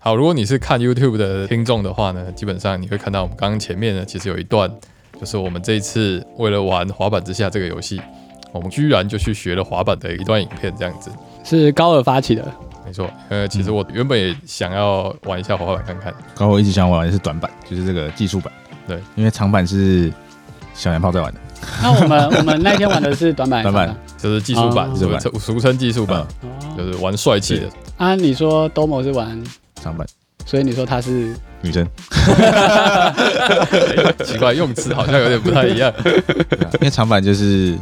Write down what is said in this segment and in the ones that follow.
好，如果你是看 YouTube 的听众的话呢，基本上你会看到我们刚刚前面呢，其实有一段，就是我们这一次为了玩滑板之下这个游戏，我们居然就去学了滑板的一段影片，这样子。是高尔发起的，没错，呃，其实我原本也想要玩一下滑板看看，然后我一直想玩的是短板，就是这个技术版。对，因为长板是小娘炮在玩的。那我们 我们那天玩的是短板，短板。就是技术版，哦。俗称俗称技术版，哦。就是玩帅气的。啊，你说 Domo 是玩，长板所以你说她是女生，奇怪，用词好像有点不太一样。对 啊因为长板就是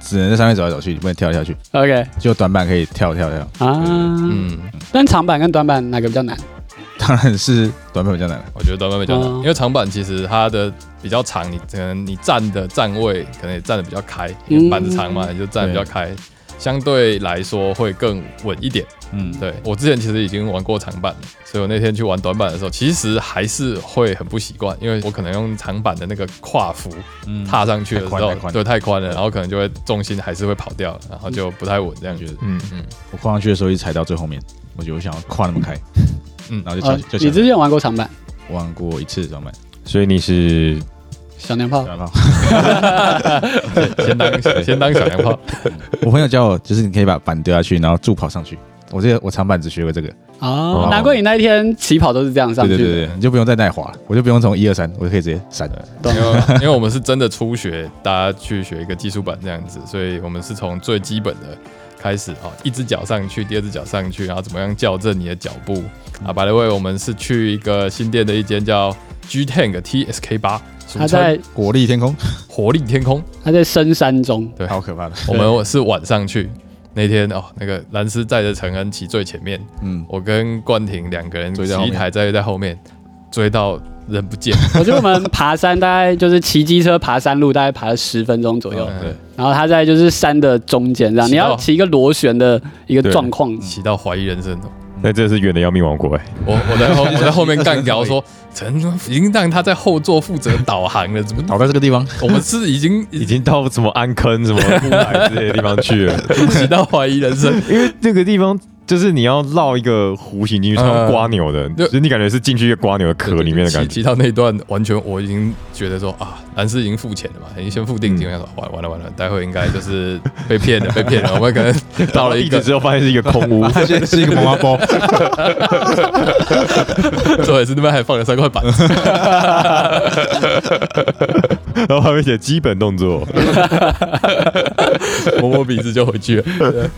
只能在上面走来走去，你不能跳来跳去，OK 就短板可以跳跳跳。啊？嗯，但长板跟短板哪个比较难？当然是短板比较难了。我觉得短板比较难，哦因为长板其实它的比较长，你可能你站的站位可能也站的比较开，因为板子长嘛，你就站得比较开，相对来说会更稳一点。嗯，对。我之前其实已经玩过长板了，所以我那天去玩短板的时候，其实还是会很不习惯，因为我可能用长板的那个跨幅嗯。踏上去的时候太太，对，太宽了，然后可能就会重心还是会跑掉，然后就不太稳这样子。我觉。得嗯，我跨上去的时候一直踩到最后面，我觉得我想要跨那么开，嗯。然后就哦翘，就翘你之前玩过长板？玩过一次短板，所以你是小娘炮。小？娘炮。先当 先当小娘炮，我朋友教我，就是你可以把板丢下去，然后助跑上去。我这个我长板只学过这个，哦，难怪你那一天起跑都是这样上去的。对对对对，你就不用再耐滑了，我就不用从一二三，我就可以直接闪。因为因为我们是真的初学，大家去学一个技术板这样子，所以我们是从最基本的开始啊，一只脚上去，第二只脚上去，然后怎么样校正你的脚步啊。by the way，我们是去一个新店的一间叫 G Tank TSK 八，俗称他在国立天空，活力天空。他在深山中，对好可怕的。我们是晚上去，那天哦，那个蓝斯载着陈恩骑最前面，嗯，我跟冠廷两个人骑一台在在后面，追到人不见。我觉得我们爬山大概就是骑机车爬山路，大概爬了十分钟左右。嗯对，然后他在就是山的中间这样，你要骑一个螺旋的一个状况。骑到怀疑人生，那这是远的要命王国哎，我我在后 我在后面干掉 说，陈已经让他在后座负责导航了，怎么导在这个地方，我们是已经 已经到什么安坑、什么乌来之类的地方去了，骑到怀疑人生？因为那个地方就是你要绕一个弧形进去，像瓜牛的，就就是你感觉是进去一个瓜牛的壳里面的感觉。骑骑到那一段，完全我已经觉得说啊，蓝斯已经付钱了嘛，已经先付定金了，完完了完了，待会应该就是被骗了，被骗了。我们可能 到了一个，之后发现是一个空屋，发现在是一个毛毛包，最后也是那边还放了三块板子，然后还会写基本动作。摸摸鼻子就回去了。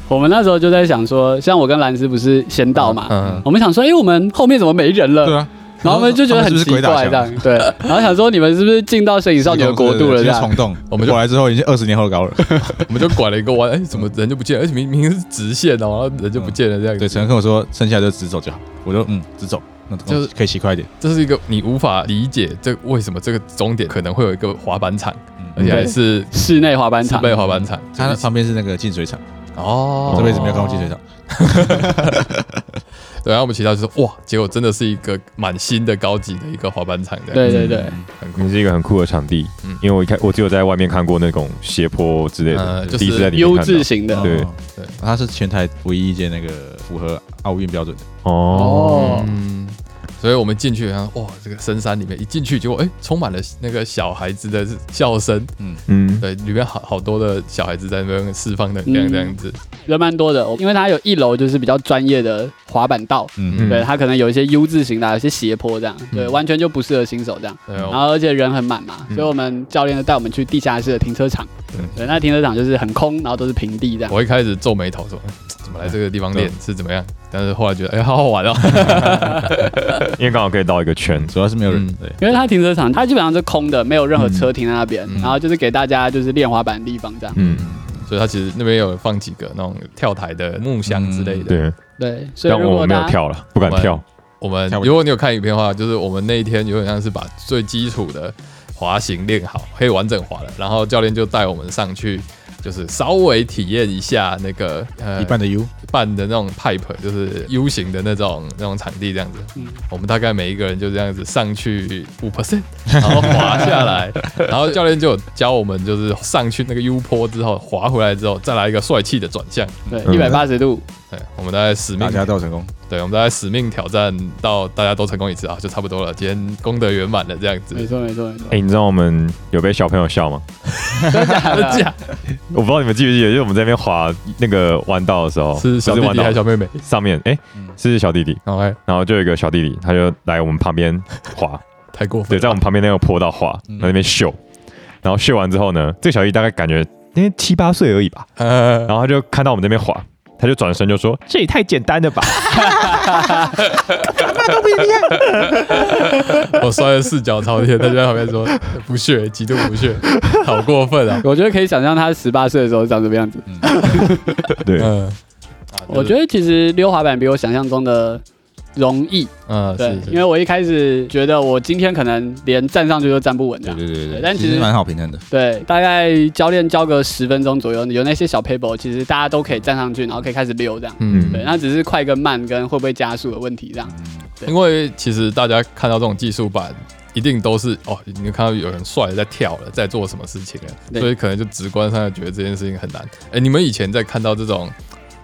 我们那时候就在想说，像我跟兰斯不是先到嘛，嗯，我们想说，哎，我们后面怎么没人了？对啊，然后我们就觉得很奇怪这样，对，然后想说你们是不是进到摄影少女的国度了这样虫？洞，我们就过来之后已经二十年后的高了。我们就拐了一个弯，哎，怎么人就不见了？而且明明明是直线哦，然后人就不见了，这样对，陈恩跟我说，剩下就直走就好。我就嗯，直走，那就是可以骑快一点。这是一个你无法理解这为什么这个终点可能会有一个滑板场，而且还是室内滑板场室，内滑板场。它旁边是那个净水厂，哦我这辈子没有看过净水厂。对，然后我们骑到就是哇，结果真的是一个满新的高级的一个滑板场，这样。对对对，很酷。你。是一个很酷的场地，嗯。因为我一开我只有在外面看过那种斜坡之类的，呃就是第一次在里面优质型的。对。哦对。它是全台唯一一间那个符合奥运标准的。哦，哦，嗯，所以我们进去，然后哇，这个深山里面一进去，结果哎，充满了那个小孩子的笑声，嗯。嗯，对，里面好好多的小孩子在那边释放能量，嗯。这样子。人蛮多的，因为它有一楼就是比较专业的滑板道，嗯。嗯，对，它可能有一些 U 字形的，有些斜坡这样，对，嗯完全就不适合新手这样。对然后而且人很满嘛，嗯。所以我们教练就带我们去地下室的停车场，对，那停车场就是很空，然后都是平地这样。我一开始皱眉头说，嗯怎么来这个地方练？是怎么样？但是后来觉得，哎，好好玩哦。因为刚好可以绕一个圈，主要是没有人嗯。对，因为它停车场它基本上是空的，没有任何车停在那边，嗯然后就是给大家就是练滑板的地方这样。嗯，所以它其实那边有放几个那种跳台的木箱之类的。对，对，所以但我如果没有跳了，不敢跳，我们如果你有看影片的话，就是我们那一天有点像是把最基础的滑行练好，可以完整滑了，然后教练就带我们上去。就是稍微体验一下那个呃一半的 U，半的那种 pipe，就是 U 型的那种那种场地这样子。嗯。我们大概每一个人就这样子上去五 percent，然后滑下来，然后教练就有教我们，就是上去那个 U 坡之后滑回来之后，再来一个帅气的转向。对嗯。一百八十度，对，我们大概使命大家都有成功。对，我们大概使命挑战到大家都成功一次啊，就差不多了。今天功德圆满了，这样子。没错没错没错哎、，你知道我们有被小朋友笑吗？真的假的？我不知道你们记不记得，就是我们在那边滑那个弯道的时候，是小弟弟还是小妹妹上面，哎、嗯是小弟弟，？OK，然后就有一个小弟弟，他就来我们旁边滑，太过分了。在我们旁边那个坡道滑，嗯在那边秀，然后秀完之后呢，这个小弟弟大概感觉因为七八岁而已吧，呃 然后他就看到我们这边滑，他就转身就说：“这也太简单了吧 我摔了四脚朝天，他就在旁边说不屑，极度不屑，好过分啊！我觉得可以想象他十八岁的时候长什么样子。？”对，嗯，我觉得其实溜滑板比我想象中的容易，嗯，对，因为我一开始觉得我今天可能连站上去都站不稳这样。对对对对，但其实蛮好平衡的。对，大概教练教个十分钟左右，有那些小 paper，其实大家都可以站上去，然后可以开始溜这样。嗯，对，那只是快跟慢跟会不会加速的问题这样。对因为其实大家看到这种技术版，一定都是哦，你看到有人帅的在跳了，在做什么事情了，所以可能就直观上觉得这件事情很难。哎，你们以前在看到这种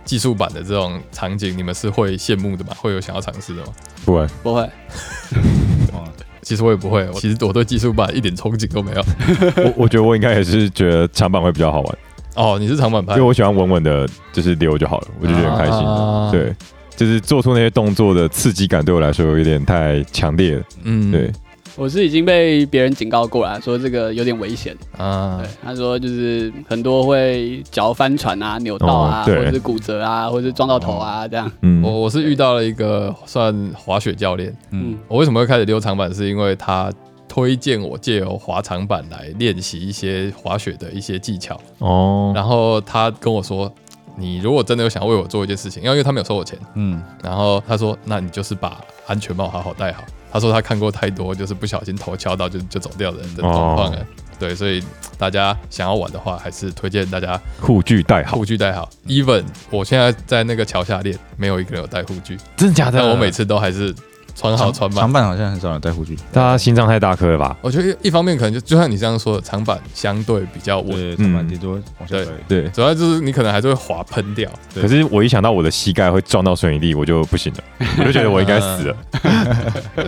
技术版的这种场景，你们是会羡慕的吗？会有想要尝试的吗？不会，不会，哦其实我也不会，我其实我对技术版一点憧憬都没有。我我觉得我应该也是觉得长板会比较好玩，哦，你是长板派因为，我喜欢稳稳的，就是溜就好了，我就觉得很开心。啊，对，就是做出那些动作的刺激感对我来说有点太强烈了。嗯对，我是已经被别人警告过了，说这个有点危险。啊。对，，他说就是很多会脚翻船啊、扭到啊，哦或者是骨折啊，或者是撞到头啊这样。嗯，我我是遇到了一个算滑雪教练，嗯。嗯，我为什么会开始溜长板，是因为他推荐我借由滑长板来练习一些滑雪的一些技巧。哦，然后他跟我说，你如果真的有想为我做一件事情，因为因为他没有收我钱，嗯，然后他说，那你就是把安全帽好好戴好。他说他看过太多就是不小心头敲到就就走掉的人的状况了。对，所以大家想要玩的话，还是推荐大家护具带好护，具带好。Even 我现在在那个桥下练，没有一个人有带护具，真的假但我每次都还是穿好穿满长。板好像很少人戴护具，大家心脏太大颗了吧？我觉得一方面可能就就像你这样说的，长板相对比较稳，长板顶多往下对摔。对，主要就是你可能还是会滑喷掉。对可是我一想到我的膝盖会撞到水泥地，我就不行了，我就觉得我应该死了。对，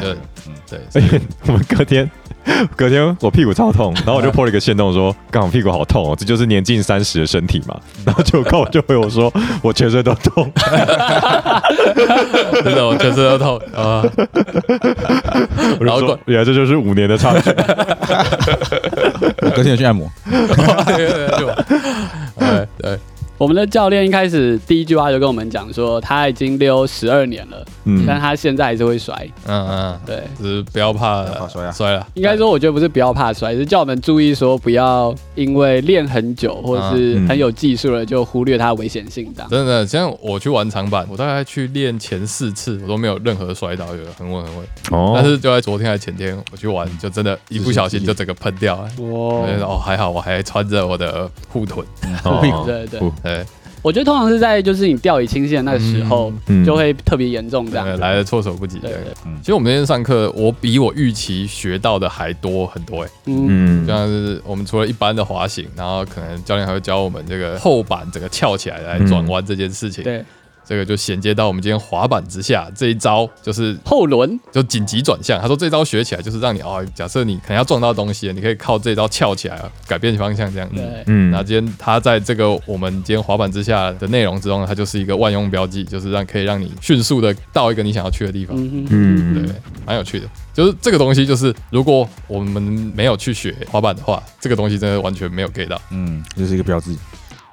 对嗯对，所而以且我们隔天，隔天我屁股超痛，然后我就 po 了一个线动说，刚好屁股好痛哦，这就是年近三十的身体嘛。然后就靠我就回我说，我全身都痛。真的我全身都痛啊。然后说，原来这就是五年的差距。我隔天有去按摩，就对对，我们的教练一开始第一句话就跟我们讲说，他已经溜十二年了，嗯但他现在还是会摔。嗯嗯，对，只是不要怕怕摔啊摔了。应该说我觉得不是不要怕摔，是叫我们注意说不要因为练很久或者是很有技术了就忽略它的危险性这样。真的，像我去玩长板，我大概去练前四次，我都没有任何摔倒，有很稳很稳。哦但是就在昨天还前天，我去玩，就真的，一不小心就整个喷掉了。哦，还好我还穿着我的护臀。对对哦，对，我觉得通常是在就是你掉以轻心的那个时候，嗯就会特别严重这样对。来的措手不及。对对，其实我们那天上课，我比我预期学到的还多很多哎。嗯，嗯就像是我们除了一般的滑行，然后可能教练还会教我们这个后板整个翘起来来转弯这件事情。对，这个就衔接到我们今天滑板之下这一招，就是后轮，就紧急转向。他说这招学起来就是让你哦，假设你可能要撞到东西了，你可以靠这招翘起来改变方向这样子。对，嗯那今天它在这个我们今天滑板之下的内容之中，它就是一个万用标记，就是让可以让你迅速的到一个你想要去的地方。嗯嗯对，蛮有趣的。就是这个东西，就是如果我们没有去学滑板的话，这个东西真的完全没有 get 到。嗯，就是一个标志。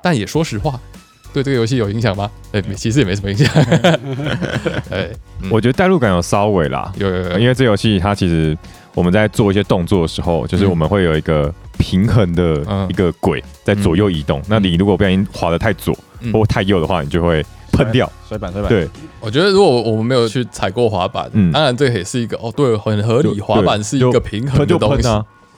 但也说实话，对这个游戏有影响吗？哎、其实也没什么影响。哎，嗯我觉得代入感有稍微啦，有有有，因为这游戏它其实我们在做一些动作的时候，就是我们会有一个平衡的嗯一个轨在左右移动。那你如果不小心滑的太左嗯或太右的话，你就会喷掉。摔板，摔板。，对，我觉得如果我们没有去踩过滑板，嗯当然这也是一个哦，对，很合理。滑板是一个平衡的东西。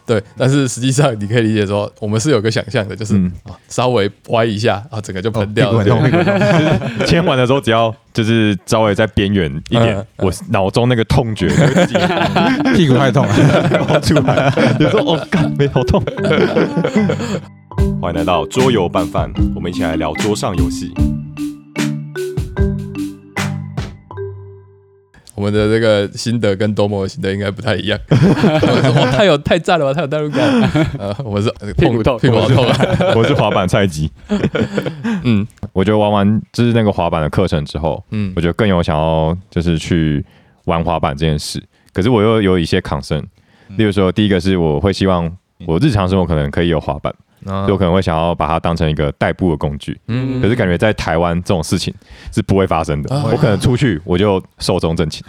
对。但是实际上你可以理解说，我们是有个想象的，就是、嗯啊稍微歪一下啊，整个就喷掉了。屁股很痛，对屁股很痛。牵完的时候，只要就是稍微在边缘一点嗯，我脑中那个痛觉 屁股太痛 了。冒出来，有时候哦，干，没好痛。欢迎来到桌游拌饭，我们一起来聊桌上游戏。我们的这个心得跟多么的心得应该不太一样。哇，太有太赞了吧，太有代入感。呃，我们是呃屁股痛屁股痛啊。我是滑板菜鸡。嗯我觉得玩完就是那个滑板的课程之后，嗯我觉得更有想要就是去玩滑板这件事。可是我又有一些 concern，例如说，第一个是我会希望我日常生活可能可以有滑板，啊所以我可能会想要把它当成一个代步的工具。嗯可是感觉在台湾这种事情是不会发生的。啊我可能出去我就寿终正寝。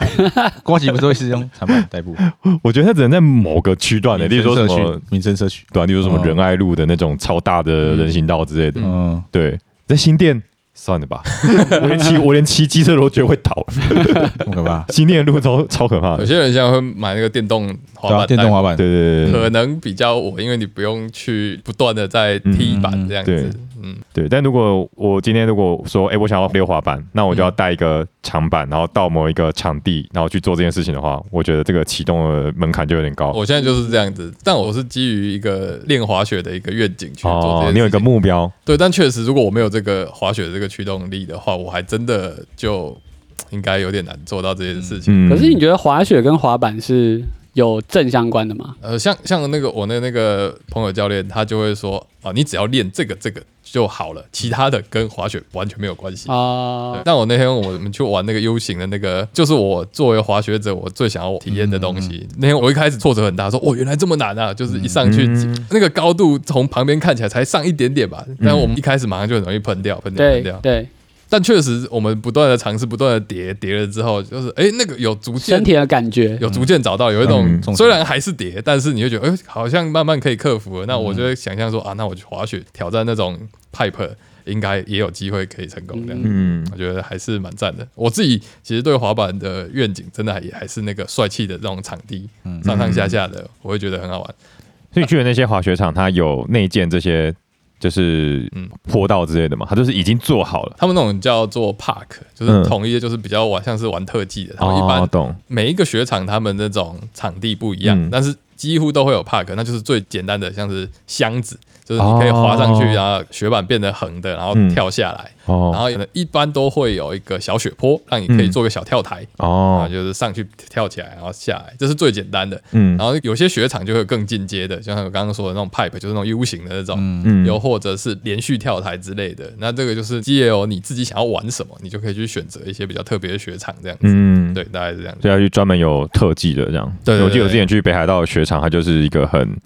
瓜吉不是会是用长板代步，我觉得它只能在某个区段的，例如说社区什么，民生社区，对啊，例如说什么哦仁爱路的那种超大的人行道之类的。嗯，对，在新店算了吧，我连骑我连骑机车都觉得会倒。很可怕。今天的路都超可怕的。有些人现在会买那个电动滑对啊，板，电动滑板，对对对对可能比较稳，因为你不用去不断的在踢板这样子。嗯，对。但如果我今天如果说，哎，我想要溜滑板，那我就要带一个长板，然后到某一个场地，然后去做这件事情的话，我觉得这个启动的门槛就有点高。我现在就是这样子，但我是基于一个练滑雪的一个愿景去做这件事。哦你有一个目标，对，但确实，如果我没有这个滑雪的这个驱动力的话，我还真的就应该有点难做到这件事情。嗯可是你觉得滑雪跟滑板是有正相关的吗？呃，像像那个我的那个朋友教练，他就会说啊，你只要练这个这个就好了，其他的跟滑雪完全没有关系。啊对，但我那天我们去玩那个 U 型的那个，就是我作为滑雪者，我最想要体验的东西。那天我一开始挫折很大，说哦，原来这么难啊！就是一上去、嗯那个高度，从旁边看起来才上一点点吧，但我们一开始马上就很容易喷掉，喷掉，喷掉。对，但确实，我们不断的尝试，不断的叠，叠了之后，就是哎、那个有逐渐身体的感觉，有逐渐找到有一种、嗯虽然还是叠，但是你会觉得哎、好像慢慢可以克服了。那我就会想象说啊，那我去滑雪挑战那种 pipe，应该也有机会可以成功这样。嗯我觉得还是蛮赞的。我自己其实对滑板的愿景，真的还也还是那个帅气的那种场地，上上下下的，我会觉得很好玩。所以去的那些滑雪场，它有内建这些就是嗯坡道之类的嘛，它就是已经做好了。他们那种叫做 park，就是嗯统一的，就是比较玩像是玩特技的。他们一般。每一个雪场他们那种场地不一样，嗯但是几乎都会有 park，那就是最简单的，像是箱子，就是你可以滑上去，哦。然后雪板变得横的，然后嗯。跳下来，哦，然后一般都会有一个小雪坡，让你可以嗯做个小跳台，哦，就是上去跳起来，然后下来，这是最简单的。嗯。然后有些雪场就会有更进阶的，就像我刚刚说的那种 pipe，就是那种 U 型的那种，嗯。又或者是连续跳台之类的。那这个就是借由你自己想要玩什么，你就可以去选择一些比较特别的雪场这样子。嗯，对，大概是这样子。要去专门有特技的这样。对对对我记得我之前去北海道的雪场，它就是一个很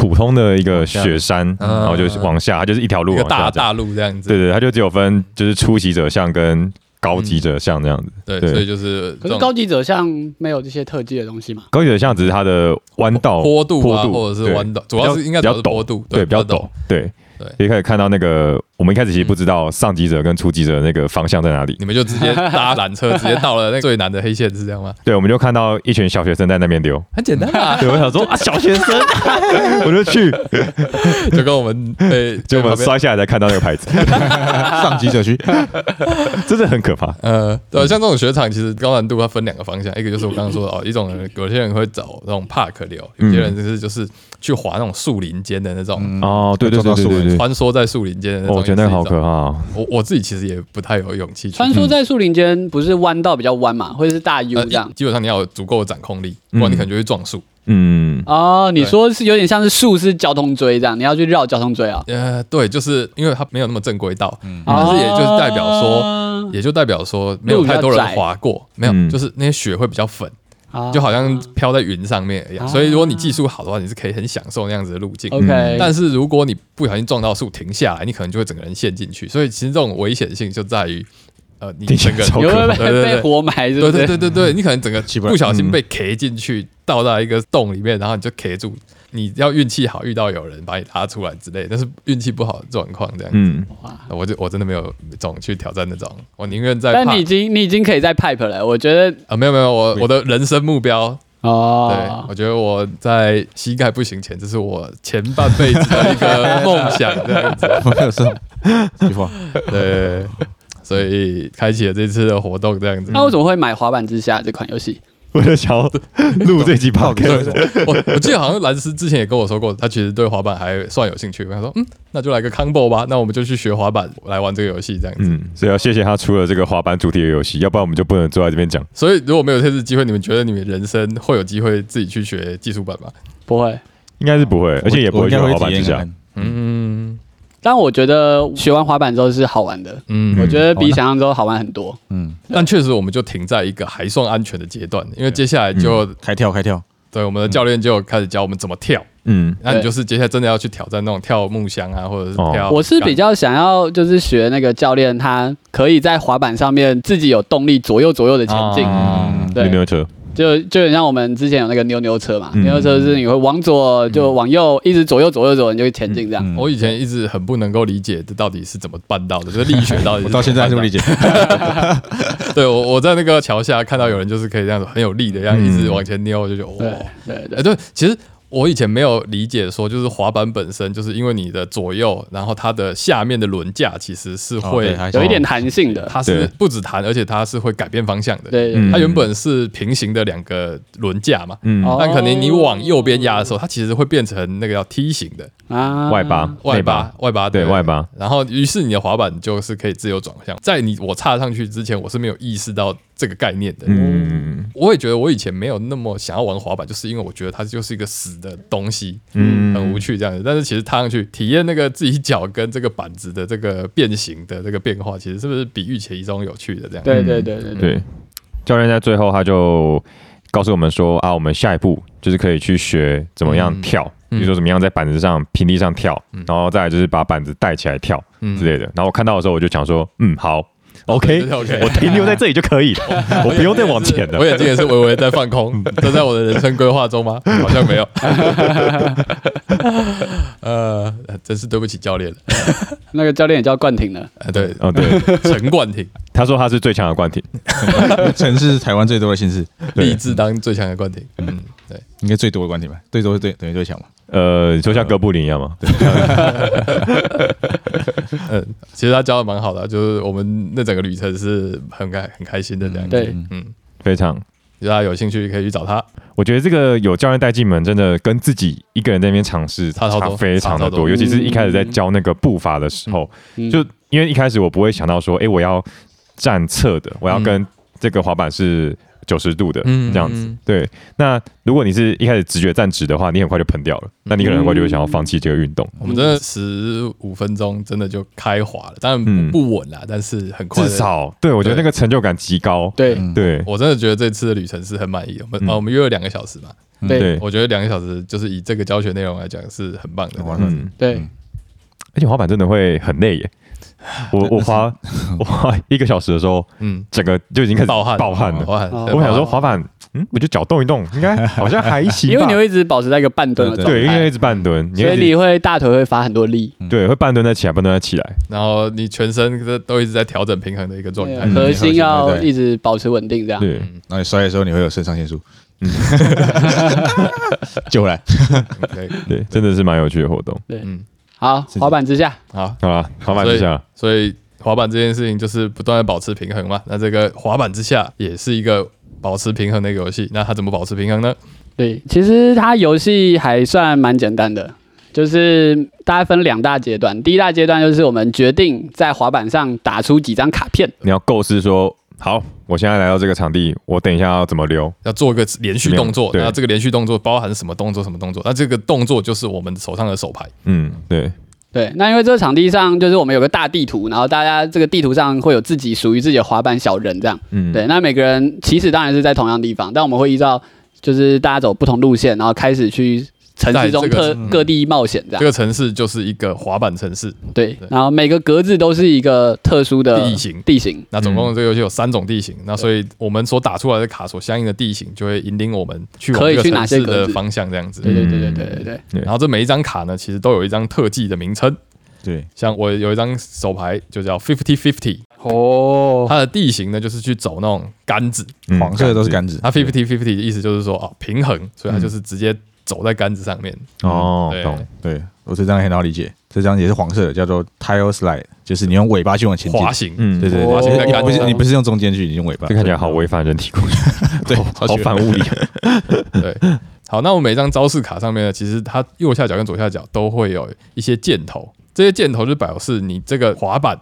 普通的一个雪山，嗯然后就是往下，它就是一条路。大大路这样子，对对，它就只有分就是初级者像跟高级者像这样子。对，对所以就是可是高级者像没有这些特技的东西嘛？高级者像只是它的弯道坡度啊，坡度或者是弯道，主要是应该比较陡坡度，对，比较陡，对对可以开始看到那个，我们一开始其实不知道上级者跟初级者那个方向在哪里，你们就直接搭缆车，直接到了那个最难的黑线，是这样吗？对，我们就看到一群小学生在那边溜，很简单啊，对，我想说啊，小学生，我就去，就跟我们被结果我们摔下来才看到那个牌子，上级者区，真的很可怕。呃，对，像这种雪场，其实高难度它分两个方向，一个就是我刚刚说的哦，一种人有些人会走那种 park 流，有些人就是就是去滑那种树林间的那种，哦，对对对对对对，穿梭在树林间的那哦种。我觉得那个好可怕。怕哦。我我自己其实也不太有勇气去穿梭在树林间，不是弯道比较弯嘛，或者是大 U 呃这样？基本上你要有足够的掌控力，不然你可能就会撞树。嗯，哦，你说是有点像是树是交通锥这样，你要去绕交通锥啊？呃，对，就是因为它没有那么正规道，嗯但是也就是代表说，说也就代表说没有太多人滑过，没有，嗯就是那些雪会比较粉，啊就好像飘在云上面一样。啊所以如果你技术好的话，你是可以很享受那样子的路径。OK，但是如果你不小心撞到树停下来，你可能就会整个人陷进去。所以其实这种危险性就在于，呃，你整个你 会不会被活埋？对？对对对对，你可能整个起不小心嗯被 K 进去，倒到一个洞里面，然后你就 K 住。你要运气好，遇到有人把你拉出来之类，但是运气不好的状况这样。嗯，我就我真的没有这种去挑战那种，我宁愿在但你已经你已经可以在 pipe 了，我觉得啊没有没有，我我的人生目标。哦，对哦，我觉得我在膝盖不行前，这是我前半辈子的一个梦想这样子，我没有这种计划，对，所以开启了这次的活动这样子。那为什么会买滑板之下这款游戏？为了想要录这集 p o d 对，我 我记得好像兰斯之前也跟我说过，他其实对滑板还算有兴趣。他说，嗯，那就来个 combo 吧，那我们就去学滑板来玩这个游戏这样子。嗯，所以要谢谢他出了这个滑板主题的游戏，要不然我们就不能坐在这边讲。所以如果没有这次机会，你们觉得你们人生会有机会自己去学技术板吗？不会。应该是不会，而且也不会去滑板之下。体验看看。嗯但我觉得学完滑板之后是好玩的，嗯我觉得比想象中好玩很多。嗯，但确实我们就停在一个还算安全的阶段，因为接下来就、开跳开跳，对我们的教练就开始教我们怎么跳。嗯，那你就是接下来真的要去挑战那种跳木箱啊，或者是哦。跳、我是比较想要就是学那个教练，他可以在滑板上面自己有动力左右左右的前进，嗯对。溜溜车，就就很像我们之前有那个扭扭车嘛，嗯扭扭车是你会往左就往右，一直左右左右左，你就会前进这样。嗯我以前一直很不能够理解这到底是怎么办到的，就是力学到底是 我到现在还是不理解。解。对我我在那个桥下看到有人就是可以这样子很有力的，这样嗯一直往前扭，我就觉得对哇，对对哎，对，其实我以前没有理解说，就是滑板本身就是因为你的左右，然后它的下面的轮架其实是哦会有一点弹性的，它是不止弹，而且它是会改变方向的。，对，嗯它原本是平行的两个轮架嘛，嗯，哦。但可能你往右边压的时候，它其实会变成那个叫梯形的。啊。外八外八，外八对外八，然后于是你的滑板就是可以自由转向。在你我插上去之前，我是没有意识到这个概念的。嗯。我也觉得我以前没有那么想要玩滑板，就是因为我觉得它就是一个死的东西，嗯。很无趣这样子。但是其实踏上去体验那个自己脚跟这个板子的这个变形的这个变化，其实是不是比预期中有趣的这样？对对对对对，对，教练在最后他就告诉我们说啊，我们下一步就是可以去学怎么样跳，嗯。比如说怎么样在板子上平地上跳，然后再来就是把板子带起来跳嗯之类的。然后我看到的时候，我就想说，嗯，好，OK，对 OK 我停留在这里就可以了，我不用再往前了。我眼睛也是微微在放空，都在我的人生规划中吗？好像没有。呃，真是对不起教练了。那个教练也叫冠廷的，呃，对，哦，对，陈冠廷他说他是最强的冠廷，陈是台湾最多的姓氏，立志当最强的冠廷。嗯，对。应该最多的观点吧？最多对等于最强嘛？呃，就像哥布林一样嘛。嗯，其实他教的蛮好的啊，就是我们那整个旅程是很开很开心的这样子。对嗯嗯，非常，如果大家有兴趣可以去找他。我觉得这个有教练带进门，真的跟自己一个人在那边尝试差非常的多，差超多尤其是一开始在教那个步伐的时候，嗯就因为一开始我不会想到说，哎、我要站侧的，我要跟这个滑板是九十度的、嗯这样子。对，那如果你是一开始直觉站直的话，你很快就喷掉了，那你可能很快就会想要放弃这个运动。我们真的十五分钟真的就开滑了，当然不稳啦，但是很快。至少对我觉得那个成就感极高。对。嗯。对。我真的觉得这次的旅程是很满意的。我们、嗯。啊，我们约了两个小时嘛，对对，我觉得两个小时就是以这个教学内容来讲是很棒的。嗯，对。嗯。而且滑板真的会很累耶。我我滑 我滑一个小时的时候，嗯，整个就已经开始暴汗，暴汗了。我想说滑板，嗯，我就脚动一动，应该好像还行。因为你会一直保持在一个半蹲的状对，因为，一直半蹲，你所以你会大腿会发很多力，对会半蹲再起来，半蹲再起来。然后你全身都都一直在调整平衡的一个状态。嗯核心要一直保持稳定，这样。对，那你摔的时候你会有肾上腺素，嗯 救回来。对，真的是蛮有趣的活动。对嗯，好，滑板之下，好，好了，滑板之下，所以滑板这件事情就是不断的保持平衡嘛。那这个滑板之下也是一个保持平衡的一个游戏。那它怎么保持平衡呢？对，其实它游戏还算蛮简单的，就是大概分两大阶段。第一大阶段就是我们决定在滑板上打出几张卡片，你要构思说，好，我现在来到这个场地，我等一下要怎么溜？要做一个连续动作，对那这个连续动作包含什么动作？什么动作？那这个动作就是我们手上的手牌。嗯，对，对，那因为这个场地上就是我们有个大地图，然后大家这个地图上会有自己属于自己的滑板小人这样。嗯，对，那每个人起始当然是在同样地方，但我们会依照就是大家走不同路线，然后开始去城市中在这个各各地冒险这样。这个城市就是一个滑板城市。对对，然后每个格子都是一个特殊的地形地形。那总共这个游戏有三种地形，那所以我们所打出来的卡所相应的地形，就会引领我们去往这个可以去哪城市的些格子方向这样子。对对对对对对对。然后这每一张卡呢，其实都有一张特技的名称。对，像我有一张手牌就叫 Fifty Fifty，哦，它的地形呢就是去走那种杆子。嗯黄色的都是杆子，它 Fifty Fifty 的意思就是说啊平衡，所以它就是直接走在杆子上面。哦，对懂，对，我这张很好理解，这张也是黄色的，叫做 tile slide，就是你用尾巴去往前滑。行，嗯，对对哦对，你不是你不是用中间去，你用尾巴。这看起来好违反人体工学，对，好好反物理。对。好，那我每张招式卡上面呢，其实它右下角跟左下角都会有一些箭头，这些箭头就表示你这个滑板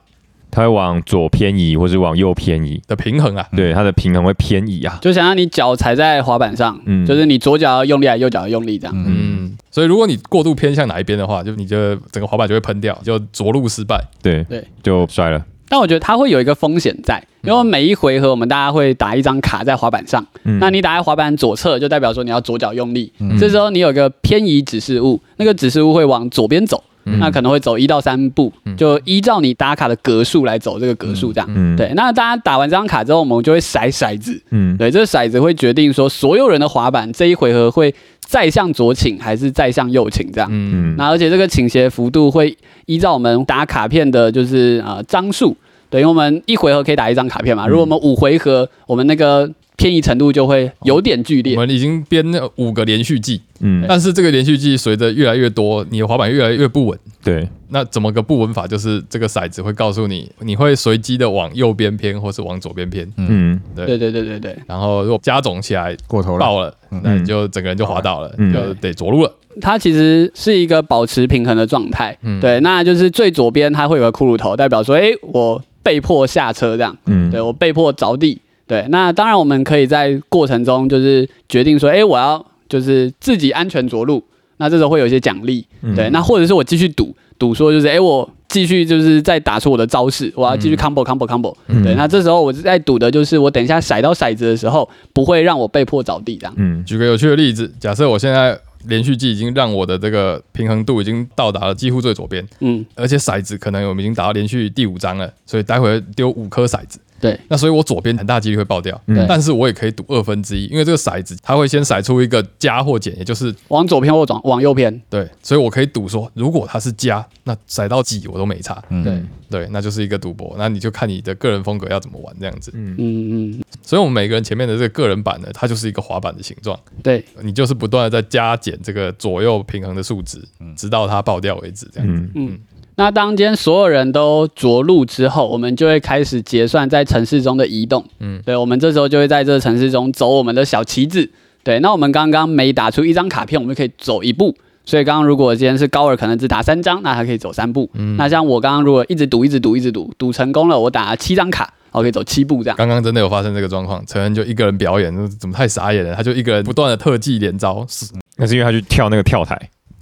它会往左偏移，或是往右偏移，的平衡啊。对，它的平衡会偏移啊。就想让你脚踩在滑板上，嗯就是你左脚要用力还是右脚要用力这样。嗯，嗯，所以如果你过度偏向哪一边的话，就你就整个滑板就会喷掉，就着陆失败。对对，就摔了。但我觉得它会有一个风险在，因为每一回合我们大家会打一张卡在滑板上，嗯那你打在滑板左侧，就代表说你要左脚用力。嗯这时候你有一个偏移指示物，那个指示物会往左边走，嗯。那可能会走一到三步，嗯。就依照你打卡的格数来走这个格数这样。嗯，对，那大家打完这张卡之后，我们就会骰骰子，嗯，对，这个骰子会决定说所有人的滑板这一回合会再向左倾还是再向右倾这样。嗯。嗯，那而且这个倾斜幅度会依照我们打卡片的，就是呃张数，对，因为我们一回合可以打一张卡片嘛。嗯。如果我们五回合，我们那个偏移程度就会有点剧烈。我们已经编了五个连续技，嗯，但是这个连续技随着越来越多，你的滑板越来越不稳。对，那怎么个不稳法？就是这个骰子会告诉你，你会随机的往右边偏，或是往左边偏。嗯，对对对对对对，然后如果加总起来过头了。爆了，那你就整个人就滑倒了，嗯就得着陆了。它其实是一个保持平衡的状态。嗯对，那就是最左边它会有个骷髅头，代表说，哎，我被迫下车这样。嗯，对我被迫着地。对，那当然我们可以在过程中就是决定说，哎，我要就是自己安全着陆，那这时候会有一些奖励。嗯对，那或者是我继续赌，赌说就是，哎，我继续就是再打出我的招式，我要继续 combo combo combo。嗯对，那这时候我在赌的就是我等一下甩到骰子的时候，不会让我被迫着地这样。嗯，举个有趣的例子，假设我现在连续技已经让我的这个平衡度已经到达了几乎最左边，嗯，而且骰子可能我们已经打到连续第五张了，所以待会丢五颗骰子。对，那所以我左边很大几率会爆掉，嗯。但是我也可以赌二分之一，因为这个骰子它会先骰出一个加或减，也就是往左偏或转往右偏。对，所以我可以赌说，如果它是加，那骰到几我都没差，嗯。对，对，那就是一个赌博，那你就看你的个人风格要怎么玩这样子。嗯。嗯，所以我们每个人前面的这个个人版呢，它就是一个滑板的形状，对，你就是不断的在加减这个左右平衡的数值，直到它爆掉为止，这样子。嗯，嗯。那当今天所有人都着陆之后，我们就会开始结算在城市中的移动。嗯嗯，对，我们这时候就会在这个城市中走我们的小旗子。对，那我们刚刚每打出一张卡片，我们就可以走一步。所以刚刚如果今天是高尔可能只打三张，那他可以走三步。嗯那像我刚刚如果一直赌，一直赌，一直赌，赌成功了，我打了七张卡，我可以走七步这样。刚刚真的有发生这个状况，陈恩就一个人表演，怎么太傻眼了？他就一个人不断的特技连招，是那是因为他去跳那个跳台。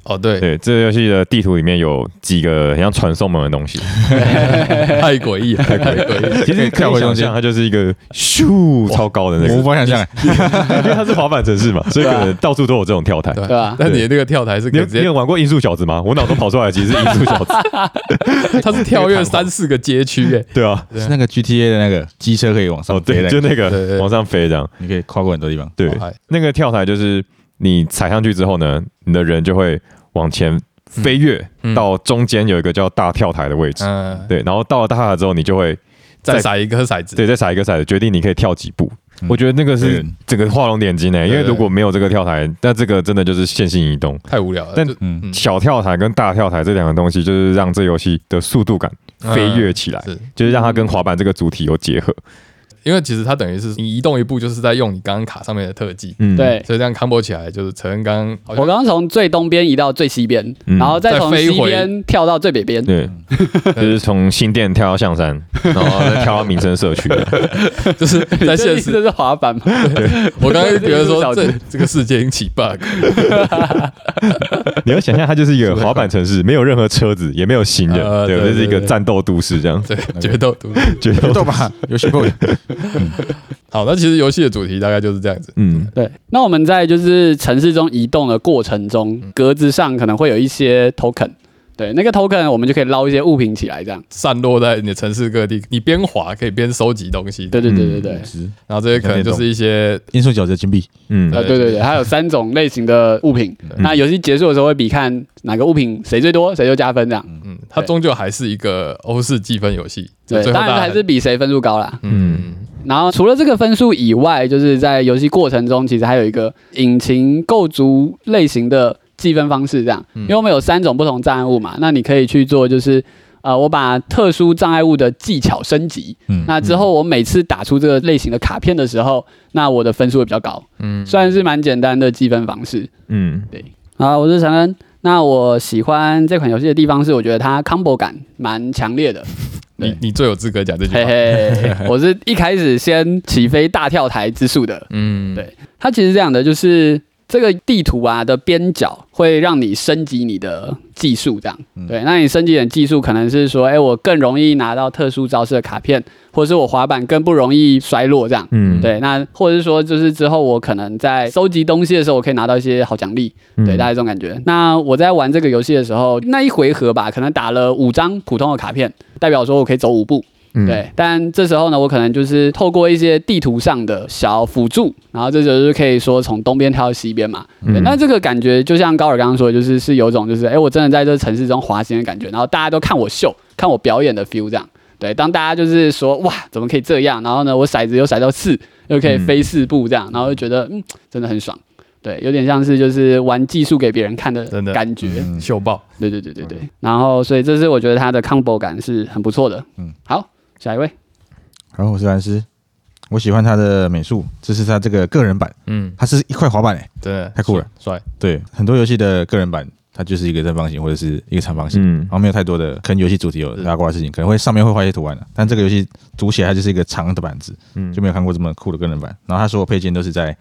哦，对，对，这个游戏的地图里面有几个很像传送门的东西，太诡异了，太诡异。其实可以想象它就是一个咻超高的那个，我无法想象，因为它是滑板城市嘛，所以可能到处都有这种跳台。对对吧但你的那个跳台是你有玩过《音速小子》吗？我脑中跑出来的其实是《音速小子》。它是跳跃三四个街区，哎，对啊，是那个 GTA 的那个机车可以往上飞的，就那个往上飞这样。你可以跨过很多地方。对，那个跳台就是你踩上去之后呢，你的人就会往前飞跃嗯到中间有一个叫大跳台的位置。嗯，对，然后到了大跳台之后，你就会再撒一颗骰子，对再撒一个骰子，决定你可以跳几步。嗯我觉得那个是对整个画龙点睛诶，因为如果没有这个跳台，那这个真的就是线性移动。太无聊了。但小跳台跟大跳台这两个东西，就是让这游戏的速度感飞跃起来，是就是让它跟滑板这个主体有结合。因为其实它等于是你移动一步，就是在用你刚刚卡上面的特技，嗯，对，所以这样 combo 起来，就是陈恩刚我刚刚从最东边移到最西边，嗯。然后再从西边跳到最北边。对，就是从新店跳到象山，然后再跳到民生社区。就是在这现实，这是滑板吗？我刚刚觉得说 这这个世界已经起 bug，你要想象，它就是一个滑板城市，没有任何车子，也没有行人，对，呃对这是一个对对战斗都市这样。对，决斗都市，决斗吧，游戏 boy，好。那其实游戏的主题大概就是这样子，嗯对，那我们在就是城市中移动的过程中，格子上可能会有一些 token，对，那个 token 我们就可以捞一些物品起来，这样。散落在你的城市各地，你边滑可以边收集东西，对对对对对，是然后这些可能就是一些音速饺子的金币，嗯呃对对对，还有三种类型的物品。那游戏结束的时候会比看哪个物品谁最多，谁就加分这样。嗯，它终究还是一个欧式积分游戏，对，当然还是比谁分数高啦。嗯然后除了这个分数以外，就是在游戏过程中，其实还有一个引擎构筑类型的计分方式这样，嗯因为我们有三种不同障碍物嘛，那你可以去做就是。呃，我把特殊障碍物的技巧升级，嗯那之后我每次打出这个类型的卡片的时候，那我的分数会比较高，嗯，算是蛮简单的计分方式。嗯，对好，我是陈恩。那我喜欢这款游戏的地方是，我觉得它 combo 感蛮强烈的。你你最有资格讲这句嘿话。嘿嘿，我是一开始先起飞大跳台之术的。嗯，对它其实这样的，就是这个地图啊的边角会让你升级你的技术，这样。对，那你升级的技术可能是说，哎，我更容易拿到特殊招式的卡片，或者是我滑板更不容易摔落这样。嗯，对，那或者是说，就是之后我可能在收集东西的时候，我可以拿到一些好奖励，嗯对，大概这种感觉。那我在玩这个游戏的时候，那一回合吧，可能打了五张普通的卡片，代表说我可以走五步，嗯，对。但这时候呢，我可能就是透过一些地图上的小辅助，然后这就是可以说从东边跳到西边嘛。对，嗯那这个感觉就像高尔刚刚说的，就是是有种就是，哎，我真的在这城市中滑行的感觉，然后大家都看我秀，看我表演的 feel 这样。对，当大家就是说哇，怎么可以这样？然后呢，我骰子又骰到四，又可以飞四步这样，然后就觉得嗯，真的很爽。对，有点像是就是玩技术给别人看的真的感觉。嗯秀爆。对对对对对。然后，所以这是我觉得它的 combo 感是很不错的。嗯嗯，好，下一位。然后我是蓝斯，我喜欢他的美术，这是他这个个人版，嗯，它是一块滑板诶、真的太酷了，帅。对，很多游戏的个人版，它就是一个正方形或者是一个长方形，嗯然后没有太多的跟游戏主题有拉挂的事情，可能会上面会画一些图案的、但这个游戏组起来它就是一个长的板子，嗯就没有看过这么酷的个人版。然后它所有配件都是在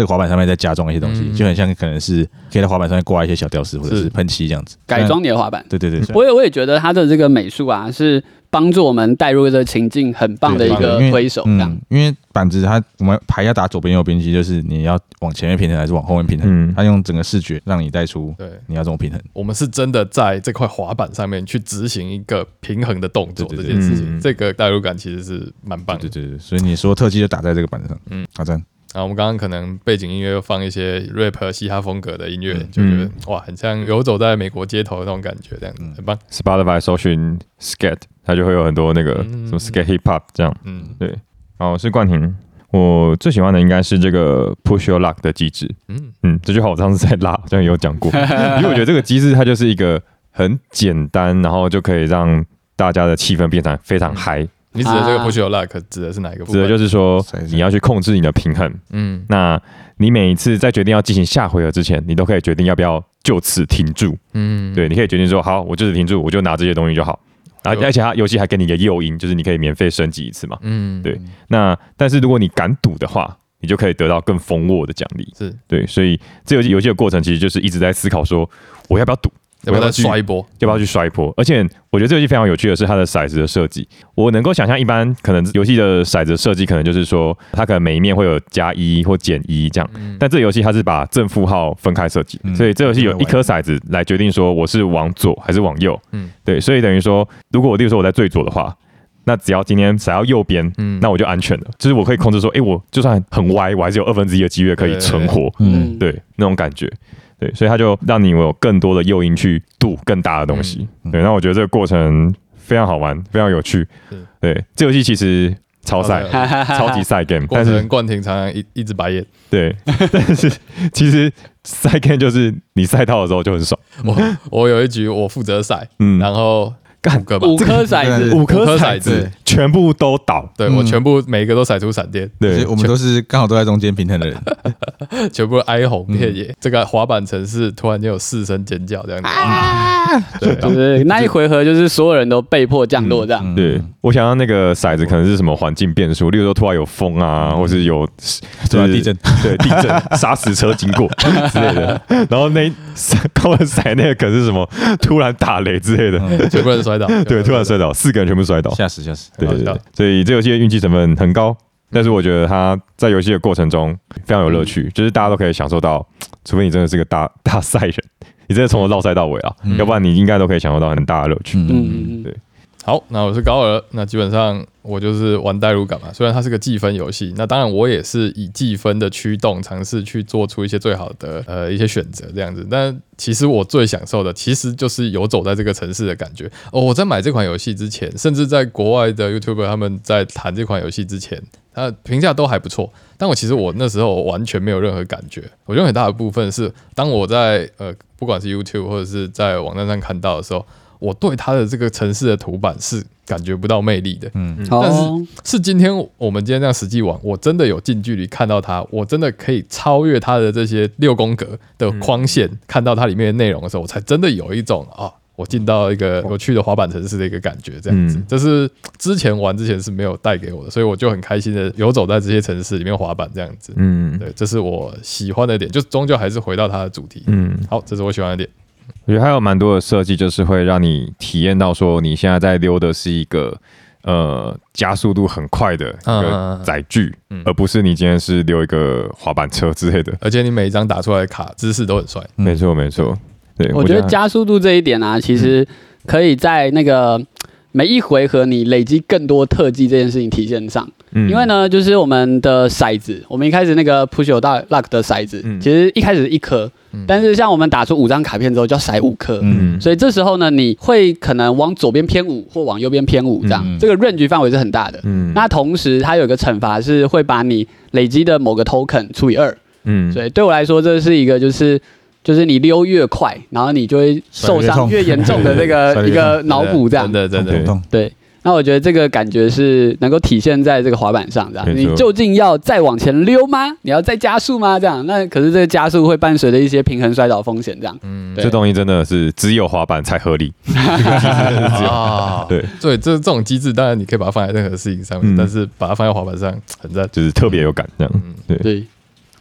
这个滑板上面再加装一些东西，嗯就很像可能是可以在滑板上面挂一些小吊饰或者是是喷漆这样子改。装你的滑板。对对对，我也我也觉得它的这个美术啊，是帮助我们带入这个情境很棒的一个对因为推手。这样嗯，，因为板子它我们牌要打左边右边，其实就是你要往前面平衡还是往后面平衡。嗯它用整个视觉让你带出对，你要怎么平衡。我们是真的在这块滑板上面去执行一个平衡的动作这件事情，嗯这个代入感其实是蛮棒的对。对对，所以你说特技就打在这个板子上，嗯嗯，好赞。然后我们刚刚可能背景音乐又放一些 rap 嘻哈风格的音乐，嗯就觉得哇，很像游走在美国街头的那种感觉，这样子嗯很棒。Spotify 搜寻 skate，它就会有很多那个嗯什么 Skat Hip Hop 这样。嗯对，然后是冠廷。我最喜欢的应该是这个 Push Your Luck 的机制。嗯嗯，这句话我上次在拉好像有讲过，因为我觉得这个机制它就是一个很简单，然后就可以让大家的气氛变成非常嗨。你指的这个啊 push your luck 指的是哪一个部指的？就是说你要去控制你的平衡。嗯那你每一次在决定要进行下回合之前，你都可以决定要不要就此停住。嗯，对，你可以决定说，好，我就此停住，我就拿这些东西就好。而有而且它游戏还给你一个诱因，就是你可以免费升级一次嘛。嗯对那但是如果你敢赌的话，你就可以得到更丰沃的奖励。是对，所以这游戏游戏的过程其实就是一直在思考说，我要不要赌，要不要再去刷一波？要不要去摔坡？而且我觉得这游戏非常有趣的是它的骰子的设计。我能够想象，一般可能游戏的骰子设计可能就是说，它可能每一面会有加一或减一这样。嗯但这个游戏它是把正负号分开设计，嗯所以这游戏有一颗骰子来决定说我是往左还是往右。嗯嗯，对，所以等于说，如果我例如说我在最左的话，那只要今天骰到右边，嗯那我就安全了，就是我可以控制说，诶，我就算很歪，我还是有二分之一的机会可以存活。嗯，对，那种感觉。对，所以它就让你有更多的诱因去赌更大的东西。嗯对，那我觉得这个过程非常好玩，非常有趣。对，这游戏其实超赛，超 级赛 game，但是程冠廷常常一一直白眼，对，但是其实赛 game 就是你赛到的时候就很爽。我我有一局我负责赛，嗯，然后干五个吧，五颗骰子，五颗骰子全部都倒。对嗯。我全部每一个都甩出闪电，对，我们都是刚好都在中间平衡的人，全部哀鸿。遍野。这个滑板城市突然间有四声尖叫这样子，对啊。就是那一回合，就是所有人都被迫降落这样。嗯。对，我想要那个骰子可能是什么环境变数，例如说突然有风啊，或是有就是突然地震，对地震、杀死车经过 之类的。然后那高文骰那个可能是什么突然打雷之类的，全部人摔倒，对，突然摔倒，四个人全部摔倒。吓死吓死。对对对很好笑，所以这游戏的运气成分很高，但是我觉得它在游戏的过程中非常有乐趣，就是大家都可以享受到，除非你真的是个大大赛人，你真的从头绕赛到尾啊，嗯。要不然你应该都可以享受到很大的乐趣。嗯。对好，那我是高尔，那基本上我就是玩代入感嘛。虽然它是个计分游戏，那当然我也是以计分的驱动尝试去做出一些最好的呃一些选择这样子。但其实我最享受的其实就是游走在这个城市的感觉。哦，我在买这款游戏之前，甚至在国外的 YouTuber 他们在谈这款游戏之前，他评价都还不错。但我其实我那时候完全没有任何感觉。我觉得很大的部分是，当我在呃不管是 YouTube 或者是在网站上看到的时候。我对它的这个城市的图版是感觉不到魅力的，嗯，但是哦，是今天我们今天这样实际玩，我真的有近距离看到它，我真的可以超越它的这些六宫格的框线，看到它里面的内容的时候，我才真的有一种啊，我进到一个有趣的滑板城市的一个感觉，这样子，嗯。这是之前玩之前是没有带给我的，所以我就很开心的游走在这些城市里面滑板这样子，嗯。对，这是我喜欢的点，就终究还是回到它的主题，嗯，好，这是我喜欢的点，我觉得还有蛮多的设计，就是会让你体验到说你现在在溜的是一个呃加速度很快的一个嗯嗯嗯载具，嗯而不是你今天是溜一个滑板车之类的。而且你每一张打出来的卡姿势都很帅。嗯没错，没错。对，我觉得加速度这一点啊，其实可以在那个每一回合你累积更多特技这件事情体现上。嗯因为，呢，就是我们的骰子，我们一开始那个 push your luck 的骰子，嗯其实一开始是一颗，嗯。但是像我们打出五张卡片之后，就要骰五颗。嗯。所以这时候呢，你会可能往左边偏五，或往右边偏五，这样、嗯。这个 range 范围是很大的。嗯。那同时，它有一个惩罚是会把你累积的某个 token 除以二，嗯。所以对我来说，这是一个就是就是你溜越快，然后你就会受伤越严重的这个 一个脑补这样。真。的真的。对，对，那我觉得这个感觉是能够体现在这个滑板上，这样你究竟要再往前溜吗？你要再加速吗？这样，那可是这个加速会伴随着一些平衡摔倒风险，这样。嗯对这东西真的是只有滑板才合理。啊，对，对，这这种机制，当然你可以把它放在任何事情上面，嗯但是把它放在滑板上很赞。就是特别有感这样。嗯，对，对，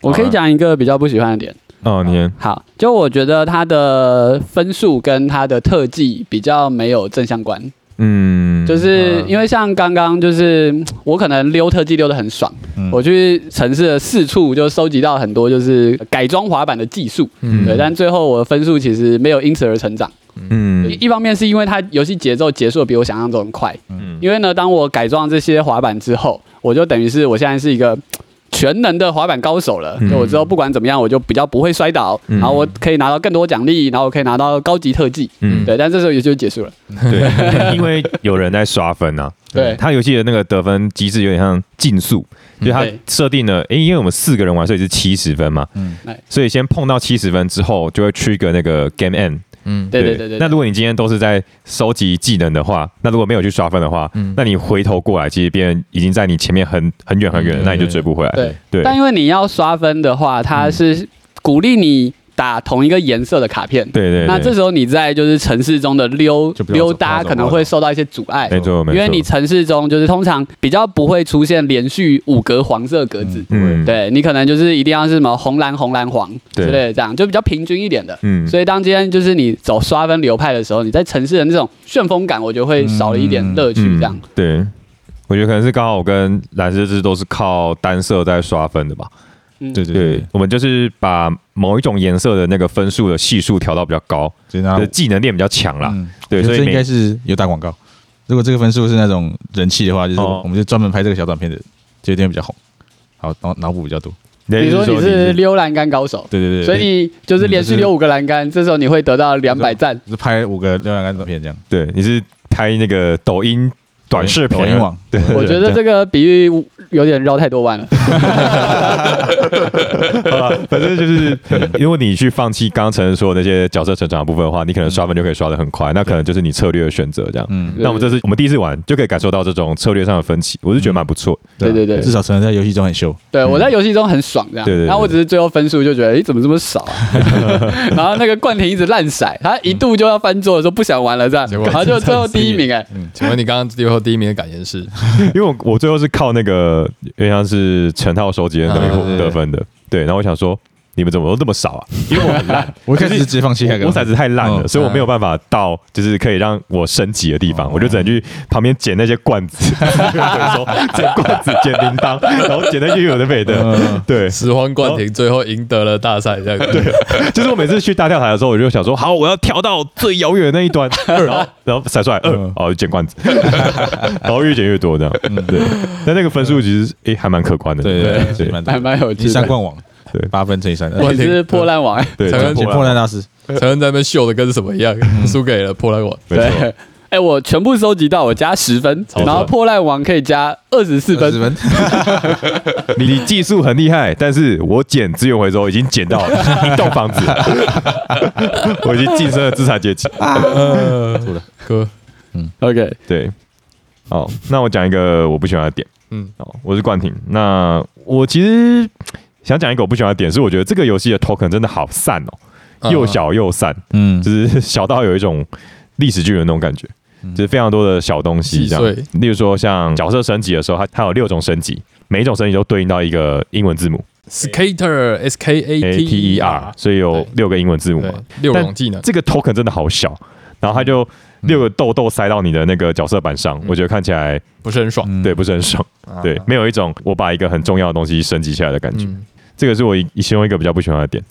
我可以讲一个比较不喜欢的点。哦，你好，就我觉得它的分数跟它的特技比较没有正相关，嗯，就是因为像刚刚就是嗯我可能溜特技溜得很爽，嗯我去城市的四处就收集到很多就是改装滑板的技术，嗯对，但最后我的分数其实没有因此而成长。嗯一一方面是因为它游戏节奏结束的比我想象中快，嗯因为呢，当我改装这些滑板之后，我就等于是我现在是一个。全能的滑板高手了，嗯。就我之后不管怎么样，我就比较不会摔倒，嗯。然后我可以拿到更多奖励，然后我可以拿到高级特技，嗯，对，但这时候也就结束了。对，因为有人在刷分啊。对。他游戏的那个得分机制有点像竞速，就他设定了，诶，因为我们四个人玩，所以是七十分嘛，嗯。所以先碰到七十分之后，就会 trigger 那个 game end。嗯，对对对对。那如果你今天都是在收集技能的话，那如果没有去刷分的话，嗯那你回头过来，其实别人已经在你前面很很远很远那你就追不回来。对对，但因为你要刷分的话，它是鼓励你打同一个颜色的卡片。对对，那这时候你在就是城市中的溜溜达可能会受到一些阻碍，没错没错，因为你城市中就是通常比较不会出现连续五格黄色格子，嗯对你可能就是一定要是什么红蓝红蓝黄之类的这样，就比较平均一点的。嗯所以当今天就是你走刷分流派的时候，你在城市的那种旋风感，我觉得会少了一点乐趣。这样，嗯对。我觉得可能是刚好我跟蓝狮子都是靠单色在刷分的吧。嗯对对对，我们就是把某一种颜色的那个分数的系数调到比较高，所以那的技能链比较强啦。嗯对，所以应该是有打广告。如果这个分数是那种人气的话，就是哦我们就专门拍这个小短片的，这点比较红。好，脑脑补比较多。比如说你是溜栏杆高手，对对对，所以你就是连续溜五个栏杆，这时候你会得到两百赞。就是拍五个溜栏杆短片这样。对，你是拍那个抖音短视频，网，对，我觉得这个比喻有点绕太多弯了。好吧反正就是，如果你去放弃刚刚承认说的那些角色成长的部分的话，你可能刷分就可以刷的很快，那可能就是你策略的选择这样。嗯，那我们这次我们第一次玩就可以感受到这种策略上的分歧，我是觉得蛮不错。对对对至少承认在游戏中很秀。对，我在游戏中很爽这样，对对对然后我只是最后分数就觉得，诶，怎么这么少啊？然后那个冠廷一直烂骰，他一度就要翻桌的时候不想玩了这样，结果然后就最后第一名哎，请问你刚刚最后第一名的感言是？因为我我最后是靠那个因为像是成套收集的东西啊对对对得分的，对。然后我想说，你们怎么都这么少啊？因为我很 烂，我一开始是直接放弃那个，我骰子太烂了，嗯所以我没有办法到就是可以让我升级的地方，哦我就只能去旁边捡那些罐子，说捡罐子、捡铃铛，然后捡那些有的没的。嗯对，十环冠廷最后赢得了大赛，这样对。就是我每次去大跳台的时候，我就想说，好，我要跳到最遥远的那一端，然后然后甩出来二嗯，哦，就捡罐子，然后越捡越多这样。对，但那个分数其实诶还蛮可观的。对对对，蛮还蛮有趣第三的。冠王，对。八分乘以三，我是破烂王，对，承认解破烂大师，陈恩在那边秀的跟什么一样，输给了破烂王。对。哎、我全部收集到，我加十分，然后破烂王可以加二十四分。十，分，你 你技术很厉害，但是我捡资源回收已经捡到一栋房子，我已经晋升了资产阶级。错了，哥，OK，对，好，那我讲一个我不喜欢的点。嗯，好，我是冠廷。那我其实想讲一个我不喜欢的点，是我觉得这个游戏的 token 真的好散哦，又小又散，嗯，就是小到有一种历史巨人那种感觉。就是非常多的小东西，这样，例如说像角色升级的时候，它它有六种升级，每一种升级都对应到一个英文字母。Skater S K A T T E R，所以有六个英文字母嘛。，六种技能，这个 token 真的好小，然后它就六个豆豆塞到你的那个角色板上，我觉得看起来不是很爽。嗯对不是很爽，啊对，没有一种我把一个很重要的东西升级起来的感觉。嗯，这个是我一其中一个比较不喜欢的点。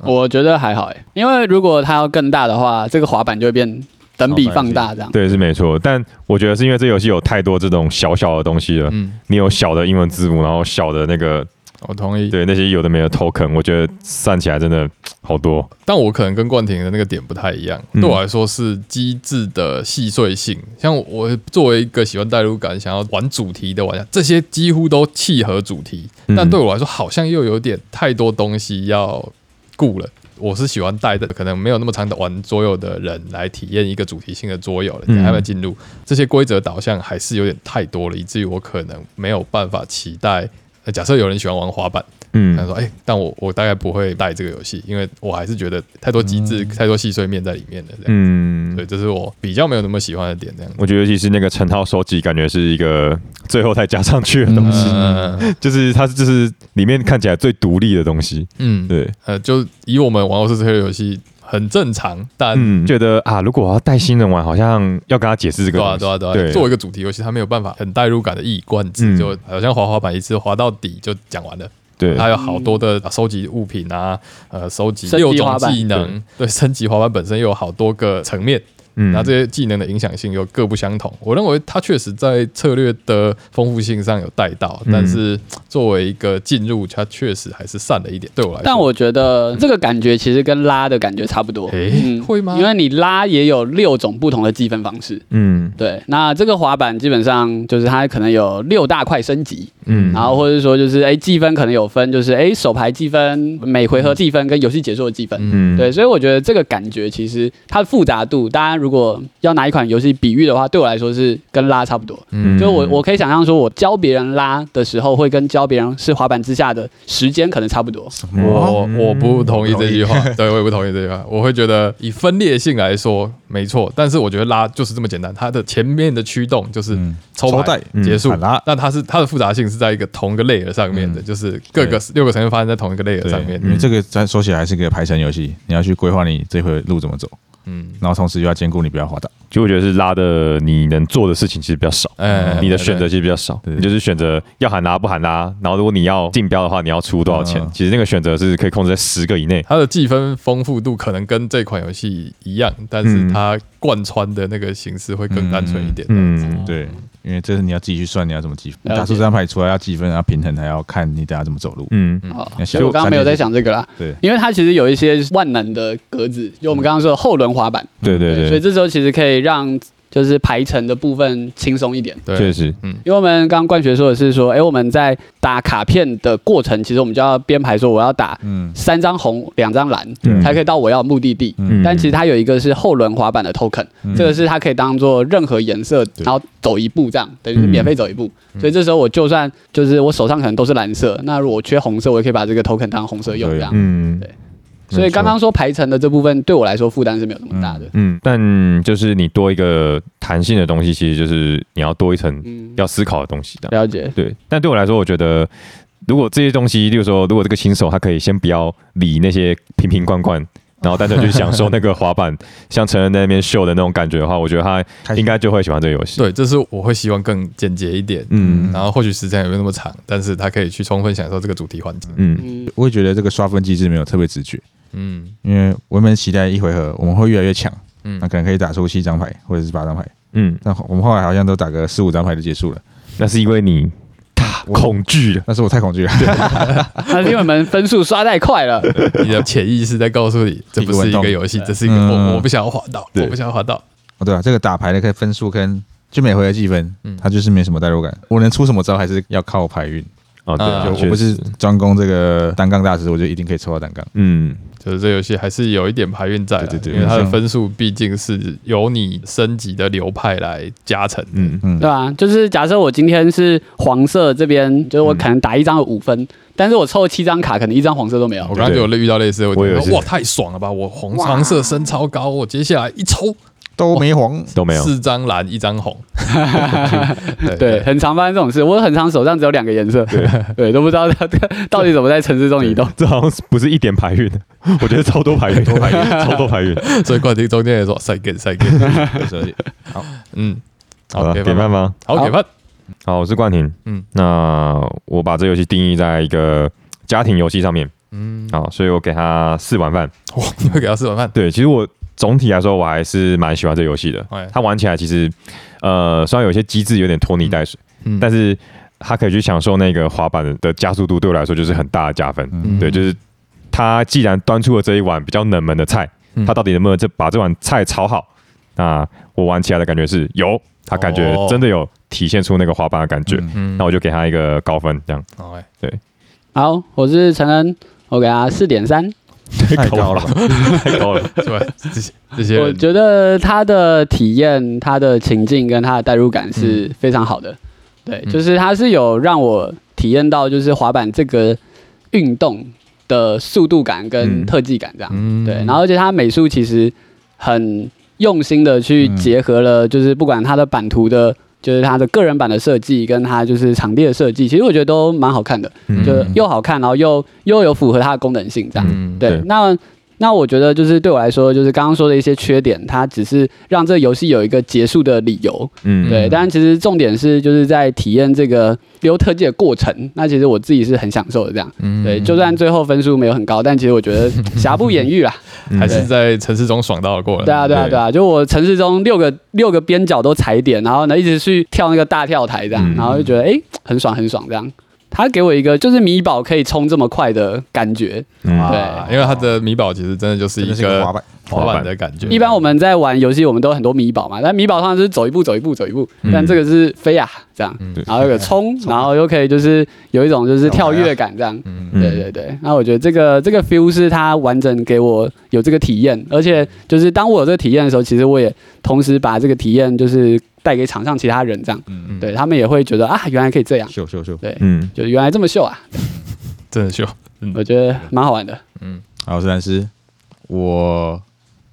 我觉得还好哎，因为如果它要更大的话，这个滑板就会变等比放大这样。对，是没错，但我觉得是因为这游戏有太多这种小小的东西了。嗯，你有小的英文字母，然后小的那个我同意。对那些有的没有 token，我觉得算起来真的好多。但我可能跟冠廷的那个点不太一样，嗯对我来说是机制的细碎性。像我作为一个喜欢代入感、想要玩主题的玩家，这些几乎都契合主题，嗯但对我来说好像又有点太多东西要顾了。我是喜欢带的，可能没有那么长的玩桌游的人来体验一个主题性的桌游了。嗯你还没有进入这些规则导向，还是有点太多了，以至于我可能没有办法期待。呃假设有人喜欢玩滑板，嗯他说：“哎、但我我大概不会带这个游戏，因为我还是觉得太多机制、太多细碎面在里面了。这样，嗯对，这是我比较没有那么喜欢的点。这样，我觉得尤其是那个成套收集，感觉是一个最后才加上去的东西，嗯 就是它就是里面看起来最独立的东西。嗯，对，呃，就以我们玩欧式这个游戏很正常，但嗯，觉得啊，如果我要带新人玩，好像要跟他解释这个对啊。对啊，对啊，对，作为一个主题游戏，他没有办法很代入感的一以贯之，嗯就好像滑滑板一次滑到底就讲完了。对，它有好多的收集物品啊，呃，收集升级六种滑板技能，对，升级滑板本身又有好多个层面，嗯那这些技能的影响性又各不相同。我认为它确实在策略的丰富性上有带到，嗯但是作为一个进入，它确实还是散了一点。对我来说，但我觉得这个感觉其实跟拉的感觉差不多。诶会吗因为你拉也有六种不同的计分方式。嗯对，那这个滑板基本上就是它可能有六大块升级，嗯然后或者说就是哎计分可能有分，就是哎手牌计分、每回合计分跟游戏结束的计分。嗯对，所以我觉得这个感觉其实它的复杂度，大家如果要拿一款游戏比喻的话，对我来说是跟拉差不多。嗯。就我我可以想象说，我教别人拉的时候，会跟教别人是滑板之下的时间可能差不多。我我不同意这句话，对我也不同意这句话。我会觉得以分裂性来说没错，但是我觉得拉就是这么简单，它的前面的驱动就是嗯。抽牌抽袋嗯结束。那它是它的复杂性是在一个同一个 layer 上面的，嗯。就是各个六个成员发生在同一个 layer 上面，因为这个咱说起来还是个排程游戏，你要去规划你这回路怎么走，嗯，然后同时又要兼顾你不要滑倒。就我觉得是拉的，你能做的事情其实比较少。哎你的选择其实比较少，对你就是选择要喊拉不喊拉，然后如果你要竞标的话，你要出多少钱嗯？其实那个选择是可以控制在十个以内。它的计分丰富度可能跟这款游戏一样，但是它贯穿的那个形式会更单纯一点。嗯嗯，对，因为这是你要自己去算你要怎么计分，打出这张牌出来要计分，要平衡，还要看你等下怎么走路。嗯。好那，所以我刚刚没有在想这个啦，对，因为它其实有一些万能的格子，就我们刚刚说的后轮滑板，对对。对，所以这时候其实可以让就是排程的部分轻松一点。对，确实，嗯。因为我们刚刚冠学说的是说，哎，我们在打卡片的过程，其实我们就要编排说我要打嗯。三张红，两张蓝，嗯才可以到我要的目的地。嗯。但其实它有一个是后轮滑板的 token，、嗯。这个是它可以当做任何颜色，然后走一步这样，等于是免费走一步。所以这时候我就算就是我手上可能都是蓝色，那如果我缺红色，我也可以把这个 token 当红色用这样。嗯。对所以刚刚说排程的这部分对我来说负担是没有那么大的。嗯，但就是你多一个弹性的东西，其实就是你要多一层嗯，要思考的东西的。了解。对，但对我来说，我觉得如果这些东西，例如说，如果这个新手他可以先不要理那些瓶瓶罐罐，然后单纯去享受那个滑板，像成人在那边秀的那种感觉的话，我觉得他应该就会喜欢这个游戏。，对，这是我会希望更简洁一点，嗯然后或许时间也没有那么长，但是他可以去充分享受这个主题环境。嗯嗯，我会觉得这个刷分机制没有特别直觉，嗯。因为我们期待一回合我们会越来越强，嗯。那可能可以打出七张牌或者是八张牌，嗯，但我们后来好像都打个四五张牌就结束了，那是因为你太恐惧了。那是我太恐惧了，那是因为我们分数刷太快了。你的潜意识在告诉你，这不是一个游戏，这是一个嗯。我我不想要滑到，我不想要滑到。哦对啊，这个打牌的跟分数跟就每回合计分嗯，它就是没什么代入感，我能出什么招还是要靠牌运，哦，对我不是专攻这个单杠大师，我就一定可以抽到单杠。嗯，就是这游戏还是有一点牌运在的，对对对因为它的分数毕竟是由你升级的流派来加成。嗯嗯对，吧？就是假设我今天是黄色这边，就是我可能打一张有五分，但是我抽了七张卡，可能一张黄色都没有我。刚刚就有遇到类似的问题，我觉得哇，太爽了吧！我红黄色升超高，我接下来一抽都没黄，都没有。四张蓝，一张红。对对，很常发生这种事。我很常手上只有两个颜色，对，都不知道它到底怎么在城市中移动。这好像不是一点牌运？我觉得超多牌运，超多牌运，超多牌运。所以冠廷中间也说赛 g 赛有时候也嗯，好了，给点饭吗？好给饭。好，我是冠廷。嗯嗯，那我把这游戏定义在一个家庭游戏上面。嗯，好，所以我给他四碗饭。哇，你会给他四碗饭？对，其实我总体来说，我还是蛮喜欢这游戏的哎。它玩起来其实，呃，虽然有些机制有点拖泥带水，嗯但是它可以去享受那个滑板的加速度，对我来说就是很大的加分。嗯对，就是它既然端出了这一碗比较冷门的菜，嗯它到底能不能这把这碗菜炒好？那我玩起来的感觉是有，它感觉哦真的有体现出那个滑板的感觉。那我就给他一个高分，这样好哎，好，我是陈恩，我给他四点三。太高了吧？太高了。是吧？这些这些，我觉得他的体验、他的情境跟他的代入感是非常好的。对，嗯就是他是有让我体验到就是滑板这个运动的速度感跟嗯特技感这样。嗯对，然后而且他美术其实很用心的去嗯结合了，就是不管他的版图的。就是它的个人版的设计，跟它就是场地的设计，其实我觉得都蛮好看的，嗯就又好看，然后又又有符合它的功能性，这样。嗯对对，那那我觉得就是对我来说，就是刚刚说的一些缺点，它只是让这个游戏有一个结束的理由。嗯对，但其实重点是就是在体验这个溜特技的过程。那其实我自己是很享受的，这样。嗯对，就算最后分数没有很高，但其实我觉得瑕不掩瑜啦。嗯还是在城市中爽到了过了。对啊，对啊，对对啊，就我城市中六个六个边角都踩点，然后呢一直去跳那个大跳台这样，嗯然后就觉得哎、很爽很爽这样。他给我一个就是米宝可以冲这么快的感觉。对。因为他的米宝其实真的就是一个滑板，滑板的感觉。一般我们在玩游戏，我们都有很多米宝嘛，但米宝通常就是走一步走一步走一步，但这个是飞啊这样，嗯。然后有个冲，然后又可以就是有一种就是跳跃感这样。对对对，那我觉得这个这个 feel 是他完整给我有这个体验，而且就是当我有这个体验的时候，其实我也同时把这个体验就是带给场上其他人，这样，嗯，对他们也会觉得啊，原来可以这样，秀秀秀。对，嗯，就原来这么秀啊，真的秀。我觉得蛮好玩的。嗯好，我是蓝师，我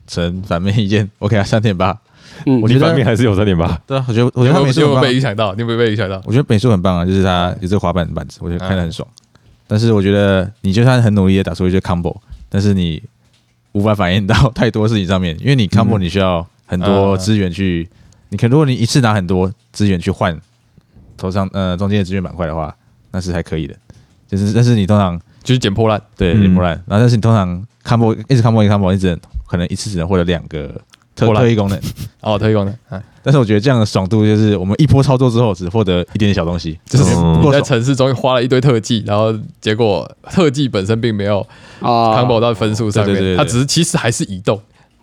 呈反面意见，我给他三点八。嗯我觉得你反面还是有三点八。对啊，我觉得我觉得他美术很被影响到？你有没有被影响到？我觉得美术很棒啊，就是他有这个滑板板子，我觉得看得很爽。但是我觉得你就算很努力的打出一些 combo，但是你无法反映到太多事情上面，因为你 combo 嗯你需要很多资源去，你可如果你一次拿很多资源去换头上呃中间的资源板块的话，那是还可以的。就是但是你通常就是捡破烂。对捡破烂然，后但是你通常 combo 一直 combo 一直 combo，你只能可能一次只能获得两个特特异功能。哦，特异功能，啊但是我觉得这样的爽度就是我们一波操作之后只获得一点点小东西，就是嗯你在。城市中花了一堆特技，然后结果特技本身并没有啊 combo 到分数上面，对对对对它只是其实还是移动。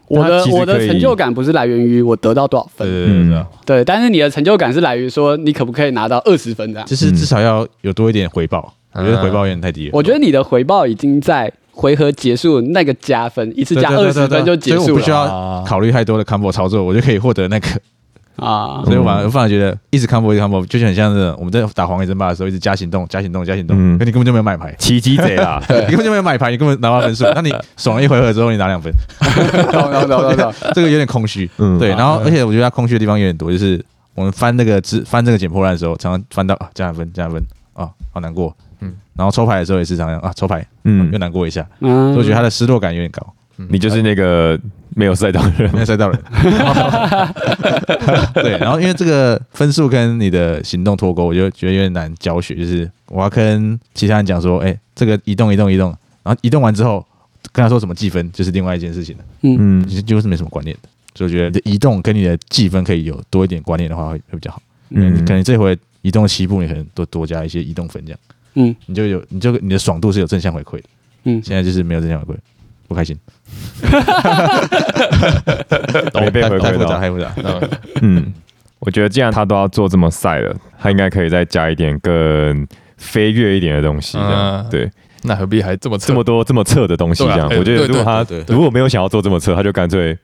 我的我的成就感不是来源于我得到多少分，对对对但是你的成就感是来源于说你可不可以拿到二十分这样。就是嗯至少要有多一点回报。我觉得回报有点太低了。我觉得你的回报已经在回合结束那个加分，一次加二十分就结所以我不需要考虑太多的 combo 操作，我就可以获得那个。啊。所以我反而反而觉得一直 combo 一直 combo，就很像是我们在打黄黑争霸的时候，一直加行动、加行动、加行动，嗯可你根本就没有买牌，奇迹贼啦，你根本就没有买牌，你根本拿不到分数。那你爽了一回合之后，你拿两分，懂懂懂懂懂。这个有点空虚。嗯对，然后而且我觉得它空虚的地方有点多，就是我们翻那个字翻这个捡破烂的时候，常常翻到啊加两分加两分啊，好难过，嗯嗯，然后抽牌的时候也是常常啊抽牌，嗯，嗯又，难过一下，嗯所以我觉得他的失落感有点高，你就是那个没有赛道的人。没有赛道人。对，然后因为这个分数跟你的行动脱钩，我就觉得有点难教学，就是我要跟其他人讲说，哎，这个移动移动移动，然后移动完之后跟他说什么计分，就是另外一件事情了，嗯。就是没什么观念的。所以我觉得移动跟你的计分可以有多一点观念的话，会会比较好。嗯，嗯可能这回移动七步，你可能多多加一些移动分，这样。嗯。你就有你就你的爽度是有正向回馈的。嗯。现在就是没有正向回馈，不开心，没被回太复杂，馈到。太复杂。嗯嗯，我觉得既然他都要做这么赛了，他应该可以再加一点更飞跃一点的东西，这样嗯对。那何必还这么这么多这么侧的东西，对啊哎这样我觉得对如果他对对如果没有想要做这么侧，他就干脆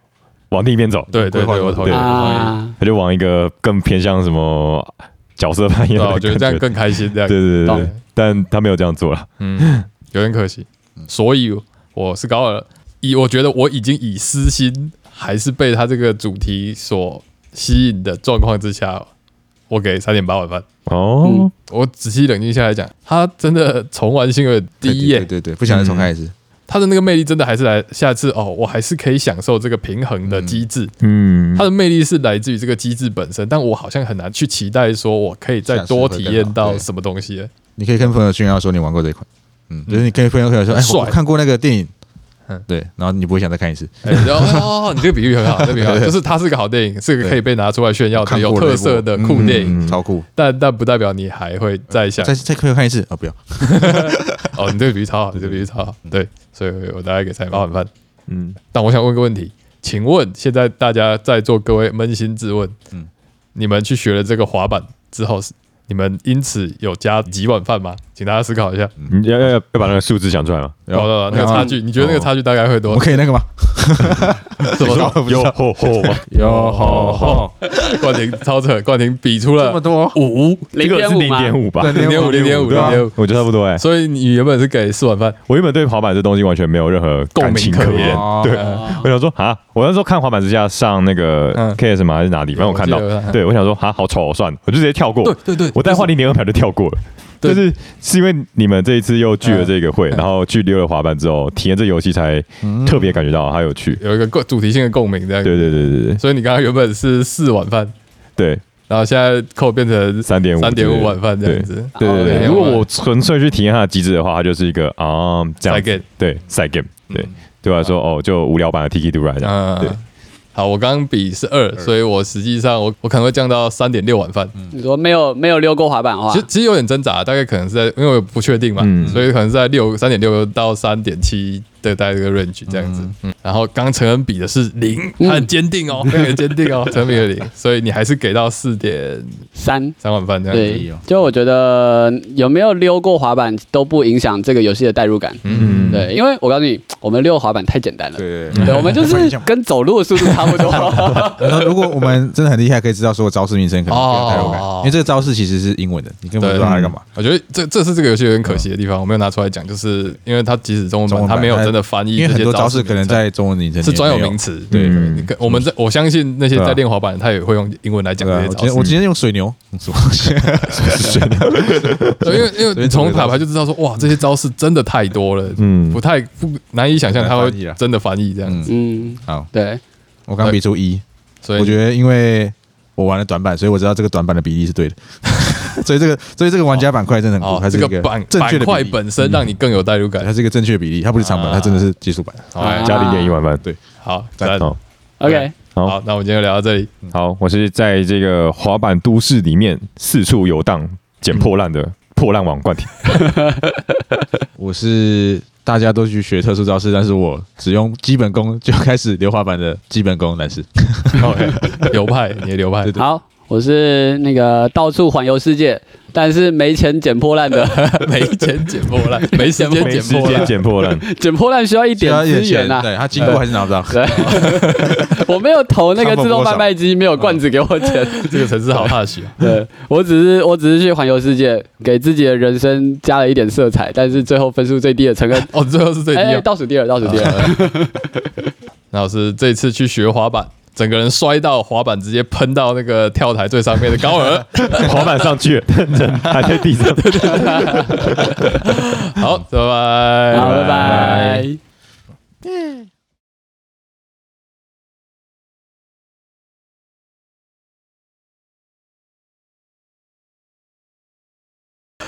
往另一边走，对对对，我同意，对我同意。啊，他就往一个更偏向什么角色扮演对啊，的我觉得这样更开心，这样对对对对懂，但他没有这样做了。嗯，有点可惜。所以我是高二，以我觉得我已经以私心还是被他这个主题所吸引的状况之下，我给三点八万分。哦，我仔细冷静下来讲，他真的重玩性有点低耶、对对对，不想再重开一次。他的那个魅力真的还是来下次哦，我还是可以享受这个平衡的机制。嗯它的魅力是来自于这个机制本身，但我好像很难去期待说我可以再多体验到什么东西。你可以跟朋友炫耀说你玩过这一款，嗯，就是你可以跟朋友说，哎，帅。我看过那个电影。嗯，对，然后你不会想再看一次。哎，然后哦，你这个比喻很好，这个比喻很好，就是它是个好电影，是个可以被拿出来炫耀的有特色的酷电影，嗯超酷，但但不代表你还会再想。再再可以看一次哦，不要，哦，你这个比喻超好，你这个比喻超好，对，所以我大概给三八万分。嗯，但我想问个问题，请问现在大家在座各位扪心自问，嗯。你们去学了这个滑板之后，你们因此有加几碗饭吗？请大家思考一下。你要要把那个数字讲出来吗？哦，哦那个差距，你觉得那个差距大概会我多我？可以那个吗？怎么说？有吼吼吗？有好好冠廷超扯，冠廷比出了这么多，五，零这个是零点五吗？点五吧？对零点五，零点五，零点五。我觉得差不多哎。所以你原本是给四碗饭，我原本对滑板这东西完全没有任何感情可言共鸣可言，对，哦我想说啊，我那时候看滑板之家上那个嗯 KS 嘛还是哪里，反正我看到对我想说啊，好丑哦，算了，我就直接跳过。对对，我再换零点二秒就跳过了。就是是因为你们这一次又聚了这个会，嗯。然后去溜了滑板之后，体验这游戏才特别感觉到它有趣。有一个共主题性的共鸣这样。对对对对对。所以你刚刚原本是四碗饭，对，然后现在扣变成三点五三点五碗饭这样子。哦对对。对。2.5如果我纯粹去体验它的机制的话，它就是一个啊这样子。Game 对赛 game，对。嗯。对我来说哦就无聊版的 Tiki d u r a 这样。对。嗯，好，我刚刚比是二，所以我实际上我我可能会降到三点六碗饭。你说没有没有溜过滑板的话？其，实其实有点挣扎，大概可能是在，因为我不确定嘛，嗯。所以可能是在六三点六到三点七的大概这个 range 这样子。嗯，然后刚陈恩比的是零，他很坚定哦，非常的坚定哦，陈恩比的零，所以你还是给到四点三。三碗饭这样子。对，就我觉得有没有溜过滑板都不影响这个游戏的代入感。嗯，对，因为我告诉你，我们溜滑板太简单了。对对对，我们就是跟走路的速度差不多。然 后如果我们真的很厉害，可以知道所有招式名称，可能代入感哦，因为这个招式其实是英文的，你根本不知道它在干嘛。我觉得这这是这个游戏有点可惜的地方，我没有拿出来讲，就是因为它即使中文版，中文版它没有真的翻译因为很多招式可能在中文名称是专有名词。对我们在我相信那些在练滑板，他也会用英文来讲这些招式。我今天我。今天用水牛，什么？东西？对，因为因为你从卡牌就知道说，哇，这些招式真的太多了，嗯。不太不难以想象他会真的翻译这样子。嗯，好，对，我刚比出一，所以我觉得因为我玩了短板，所以我知道这个短板的比例是对的。所以这个所以这个玩家板块真的很酷，哦它，是一个这个板正确板块的本身让你更有代入感。对它是一个正确的比例，它不是长板，啊它真的是技术板。好，哎加零点一碗饭。对，好，赞赞。好 OK，好好，那我们今天就聊到这里。好，我是在这个滑板都市里面四处游荡、捡破烂的破烂王冠廷。我是大家都去学特殊招式，但是我只用基本功就开始溜滑板的基本功男士。OK，流派，你的流派。好，我是那个到处环游世界，但是没钱捡破烂的，没钱捡破烂，没时间没时间捡破烂。捡破烂，捡破烂需要一点资源呐。对他经过还是拿不到。对，我没有投那个自动贩卖机，没有罐子给我钱。这个城市好踏实啊。对我只是我只是去环游世界，给自己的人生加了一点色彩，但是最后分数最低的陈恩，哦，最后是最低哎，啊。倒数第二，倒数第二。那我是这次去学滑板，整个人摔到滑板，直接喷到那个跳台最上面的高尔。滑板上去 还在地上。好，拜拜，好，拜拜。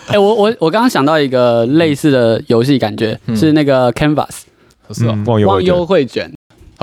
哎、我我我刚刚想到一个类似的游戏，感觉、嗯是那个 Canvas 忘忧忘忧会卷，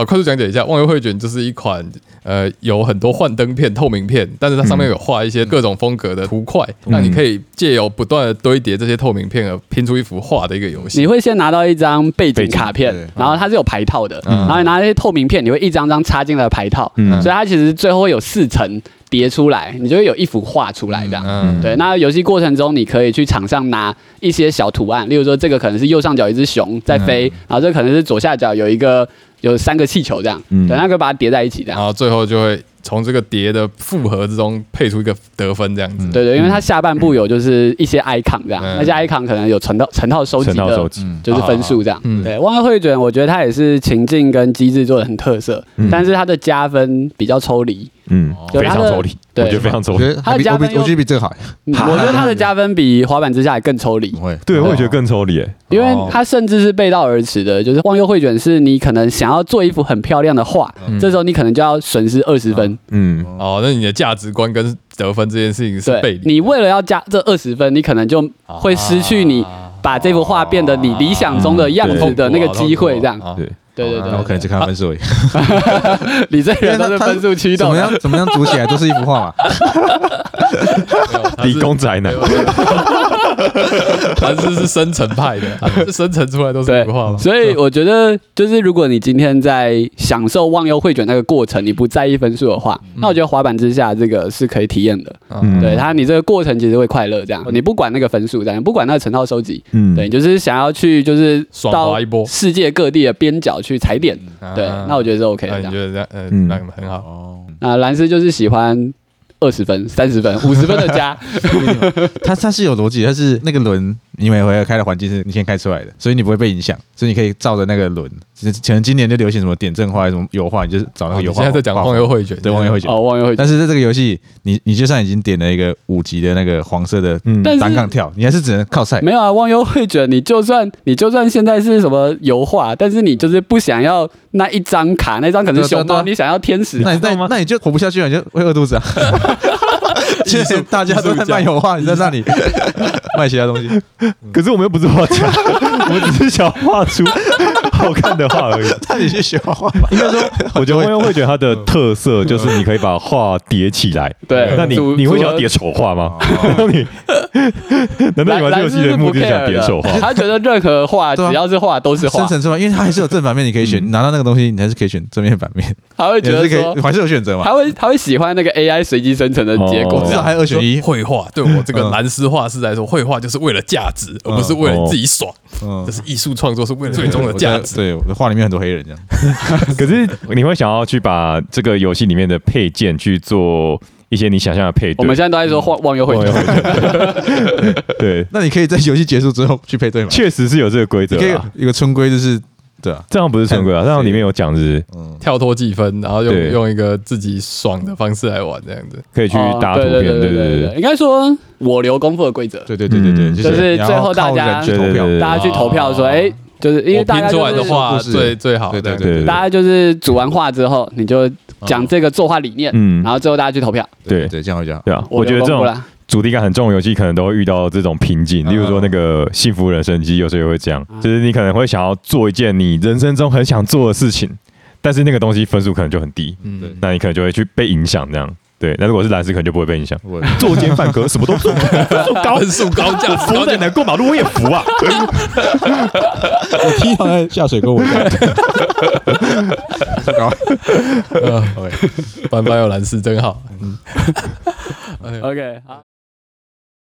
好，快速讲解一下，《忘忧绘卷》就是一款呃有很多幻灯片、透明片，但是它上面有画一些各种风格的图块，那、你可以借由不断的堆叠这些透明片而拼出一幅画的一个游戏。你会先拿到一张背景卡片，然后它是有牌套的，嗯。然后你拿那些透明片，你会一张张插进来牌套，嗯。所以它其实最后会有四层叠出来，你就会有一幅画出来这样。嗯，对，那游戏过程中，你可以去场上拿一些小图案，例如说这个可能是右上角一只熊在飞，然后这个可能是左下角有一个有三个气球这样，嗯对，那个把它叠在一起这样。然后最后就会从这个叠的复合之中配出一个得分，这样子。对对，因为它下半部有就是一些 icon 这样，嗯那些 icon 可能有成套成套收集的就是分数这样。嗯对，忘忧绘卷，我觉得它也是情境跟机制做的很特色，嗯但是它的加分比较抽离。嗯，对它的非常抽离，我对觉得非常抽离。我觉得它的加分我觉得比这个好，嗯我觉得它的加分比滑板之下还更抽离。不。会，对，我也觉得更抽离。哎因为它甚至是背道而驰的，就是忘忧绘卷是你可能想要做一幅很漂亮的画，嗯。这时候你可能就要损失二十分。嗯，哦，那你的价值观跟得分这件事情是背对离，你为了要加这二十分，你可能就会失去你把这幅画变得你理想中的样子的那个机会。这样，啊对，对对对那我可能只看分数而已。你这个人都是分数驱动怎么。样怎么样组起来都是一幅画嘛。理工宅男，他是是生成派的，他是生成出来都是对一幅画嘛。所以我觉得，就是如果你今天在享受忘忧会卷那个过程，你不在意分数的话，那我觉得滑板之下这个是可以体验的。嗯对他，你这个过程其实会快乐，这样你不管那个分数，这样不管那个成套收集，嗯对，你就是想要去就是爽到滑一波世界各地的边角去踩点，对，啊那我觉得是 OK 那的。你觉得这样，呃，嗯那很好。哦，那蓝斯就是喜欢二十分、三十分、五十分的加，他他是有逻辑，他是那个轮你每回合开的环境是你先开出来的，所以你不会被影响，所以你可以照着那个轮。可能今年就流行什么点阵画、什么油画，你就是找那个油画。哦现在在讲忘忧绘卷，对忘忧绘卷。哦，忘忧绘卷。但是在这个游戏，你你就算已经点了一个五级的那个黄色的单杠跳，你还是只能靠赛。没有啊，忘忧绘卷，你就算你就算现在是什么油画，但是你就是不想要那一张卡，那张可能是熊猫，你想要天使，那你那那你就活不下去了，你就会饿肚子啊！其实大家都在卖油画，你在那里卖其他东西，可是我们又不是画家，我们只是想画出好看的画而已。那你去学画画吧。应该说，我觉得会会觉得它的特色就是你可以把画叠起来。对那你你会想要叠丑画吗？难道 你 难道你玩这游戏的目的想叠丑画？他觉得任何画只要是画都是画生，成出来，因为它还是有正反面，你可以选。拿到那个东西，你还是可以选正面反面，他会觉得说以，还是有选择嘛。他会他会喜欢那个 AI 随机生成的结果哦，至少还有二选一。绘画对我这个嗯蓝丝画师来说，绘画就是为了价值，而不是为了自己爽。嗯这是艺术创作，是为了最终的价值。对，我的画里面很多黑人这样。可是你会想要去把这个游戏里面的配件去做一些你想象的配对。我们现在都在说忘忘忧绘忘忧卷，对，那你可以在游戏结束之后去配对吗？确实是有这个规则一个村规，就是对啊，这样不是正规啊，这样里面有讲是嗯，跳脱计分，然后用用一个自己爽的方式来玩，这样子。可以去哦搭图片，对对对。应该说我留功夫的规则，对对对对对，嗯。就是最后大家。大家去投票说，哦。哎，就是因为拼出大家就是来的画故事最最好，对对这样对大家就是组完画之后，你就讲这个作画理念，嗯然后最后大家去投票。对对，这样会比较好。对啊，我觉得这种主题感很重的游戏，可能都会遇到这种瓶颈。例如说那个《幸福人生机》，有时候也会这样，就是你可能会想要做一件你人生中很想做的事情，但是那个东西分数可能就很低，嗯，那你可能就会去被影响这样。对，那如果是蓝斯，可能就不会被影响。我 作奸犯科，什么都做，做高，分数高价值服高价的人过马路我也服啊。我踢他在下水沟，我高。呃，班班有蓝斯真好。嗯 OK，好。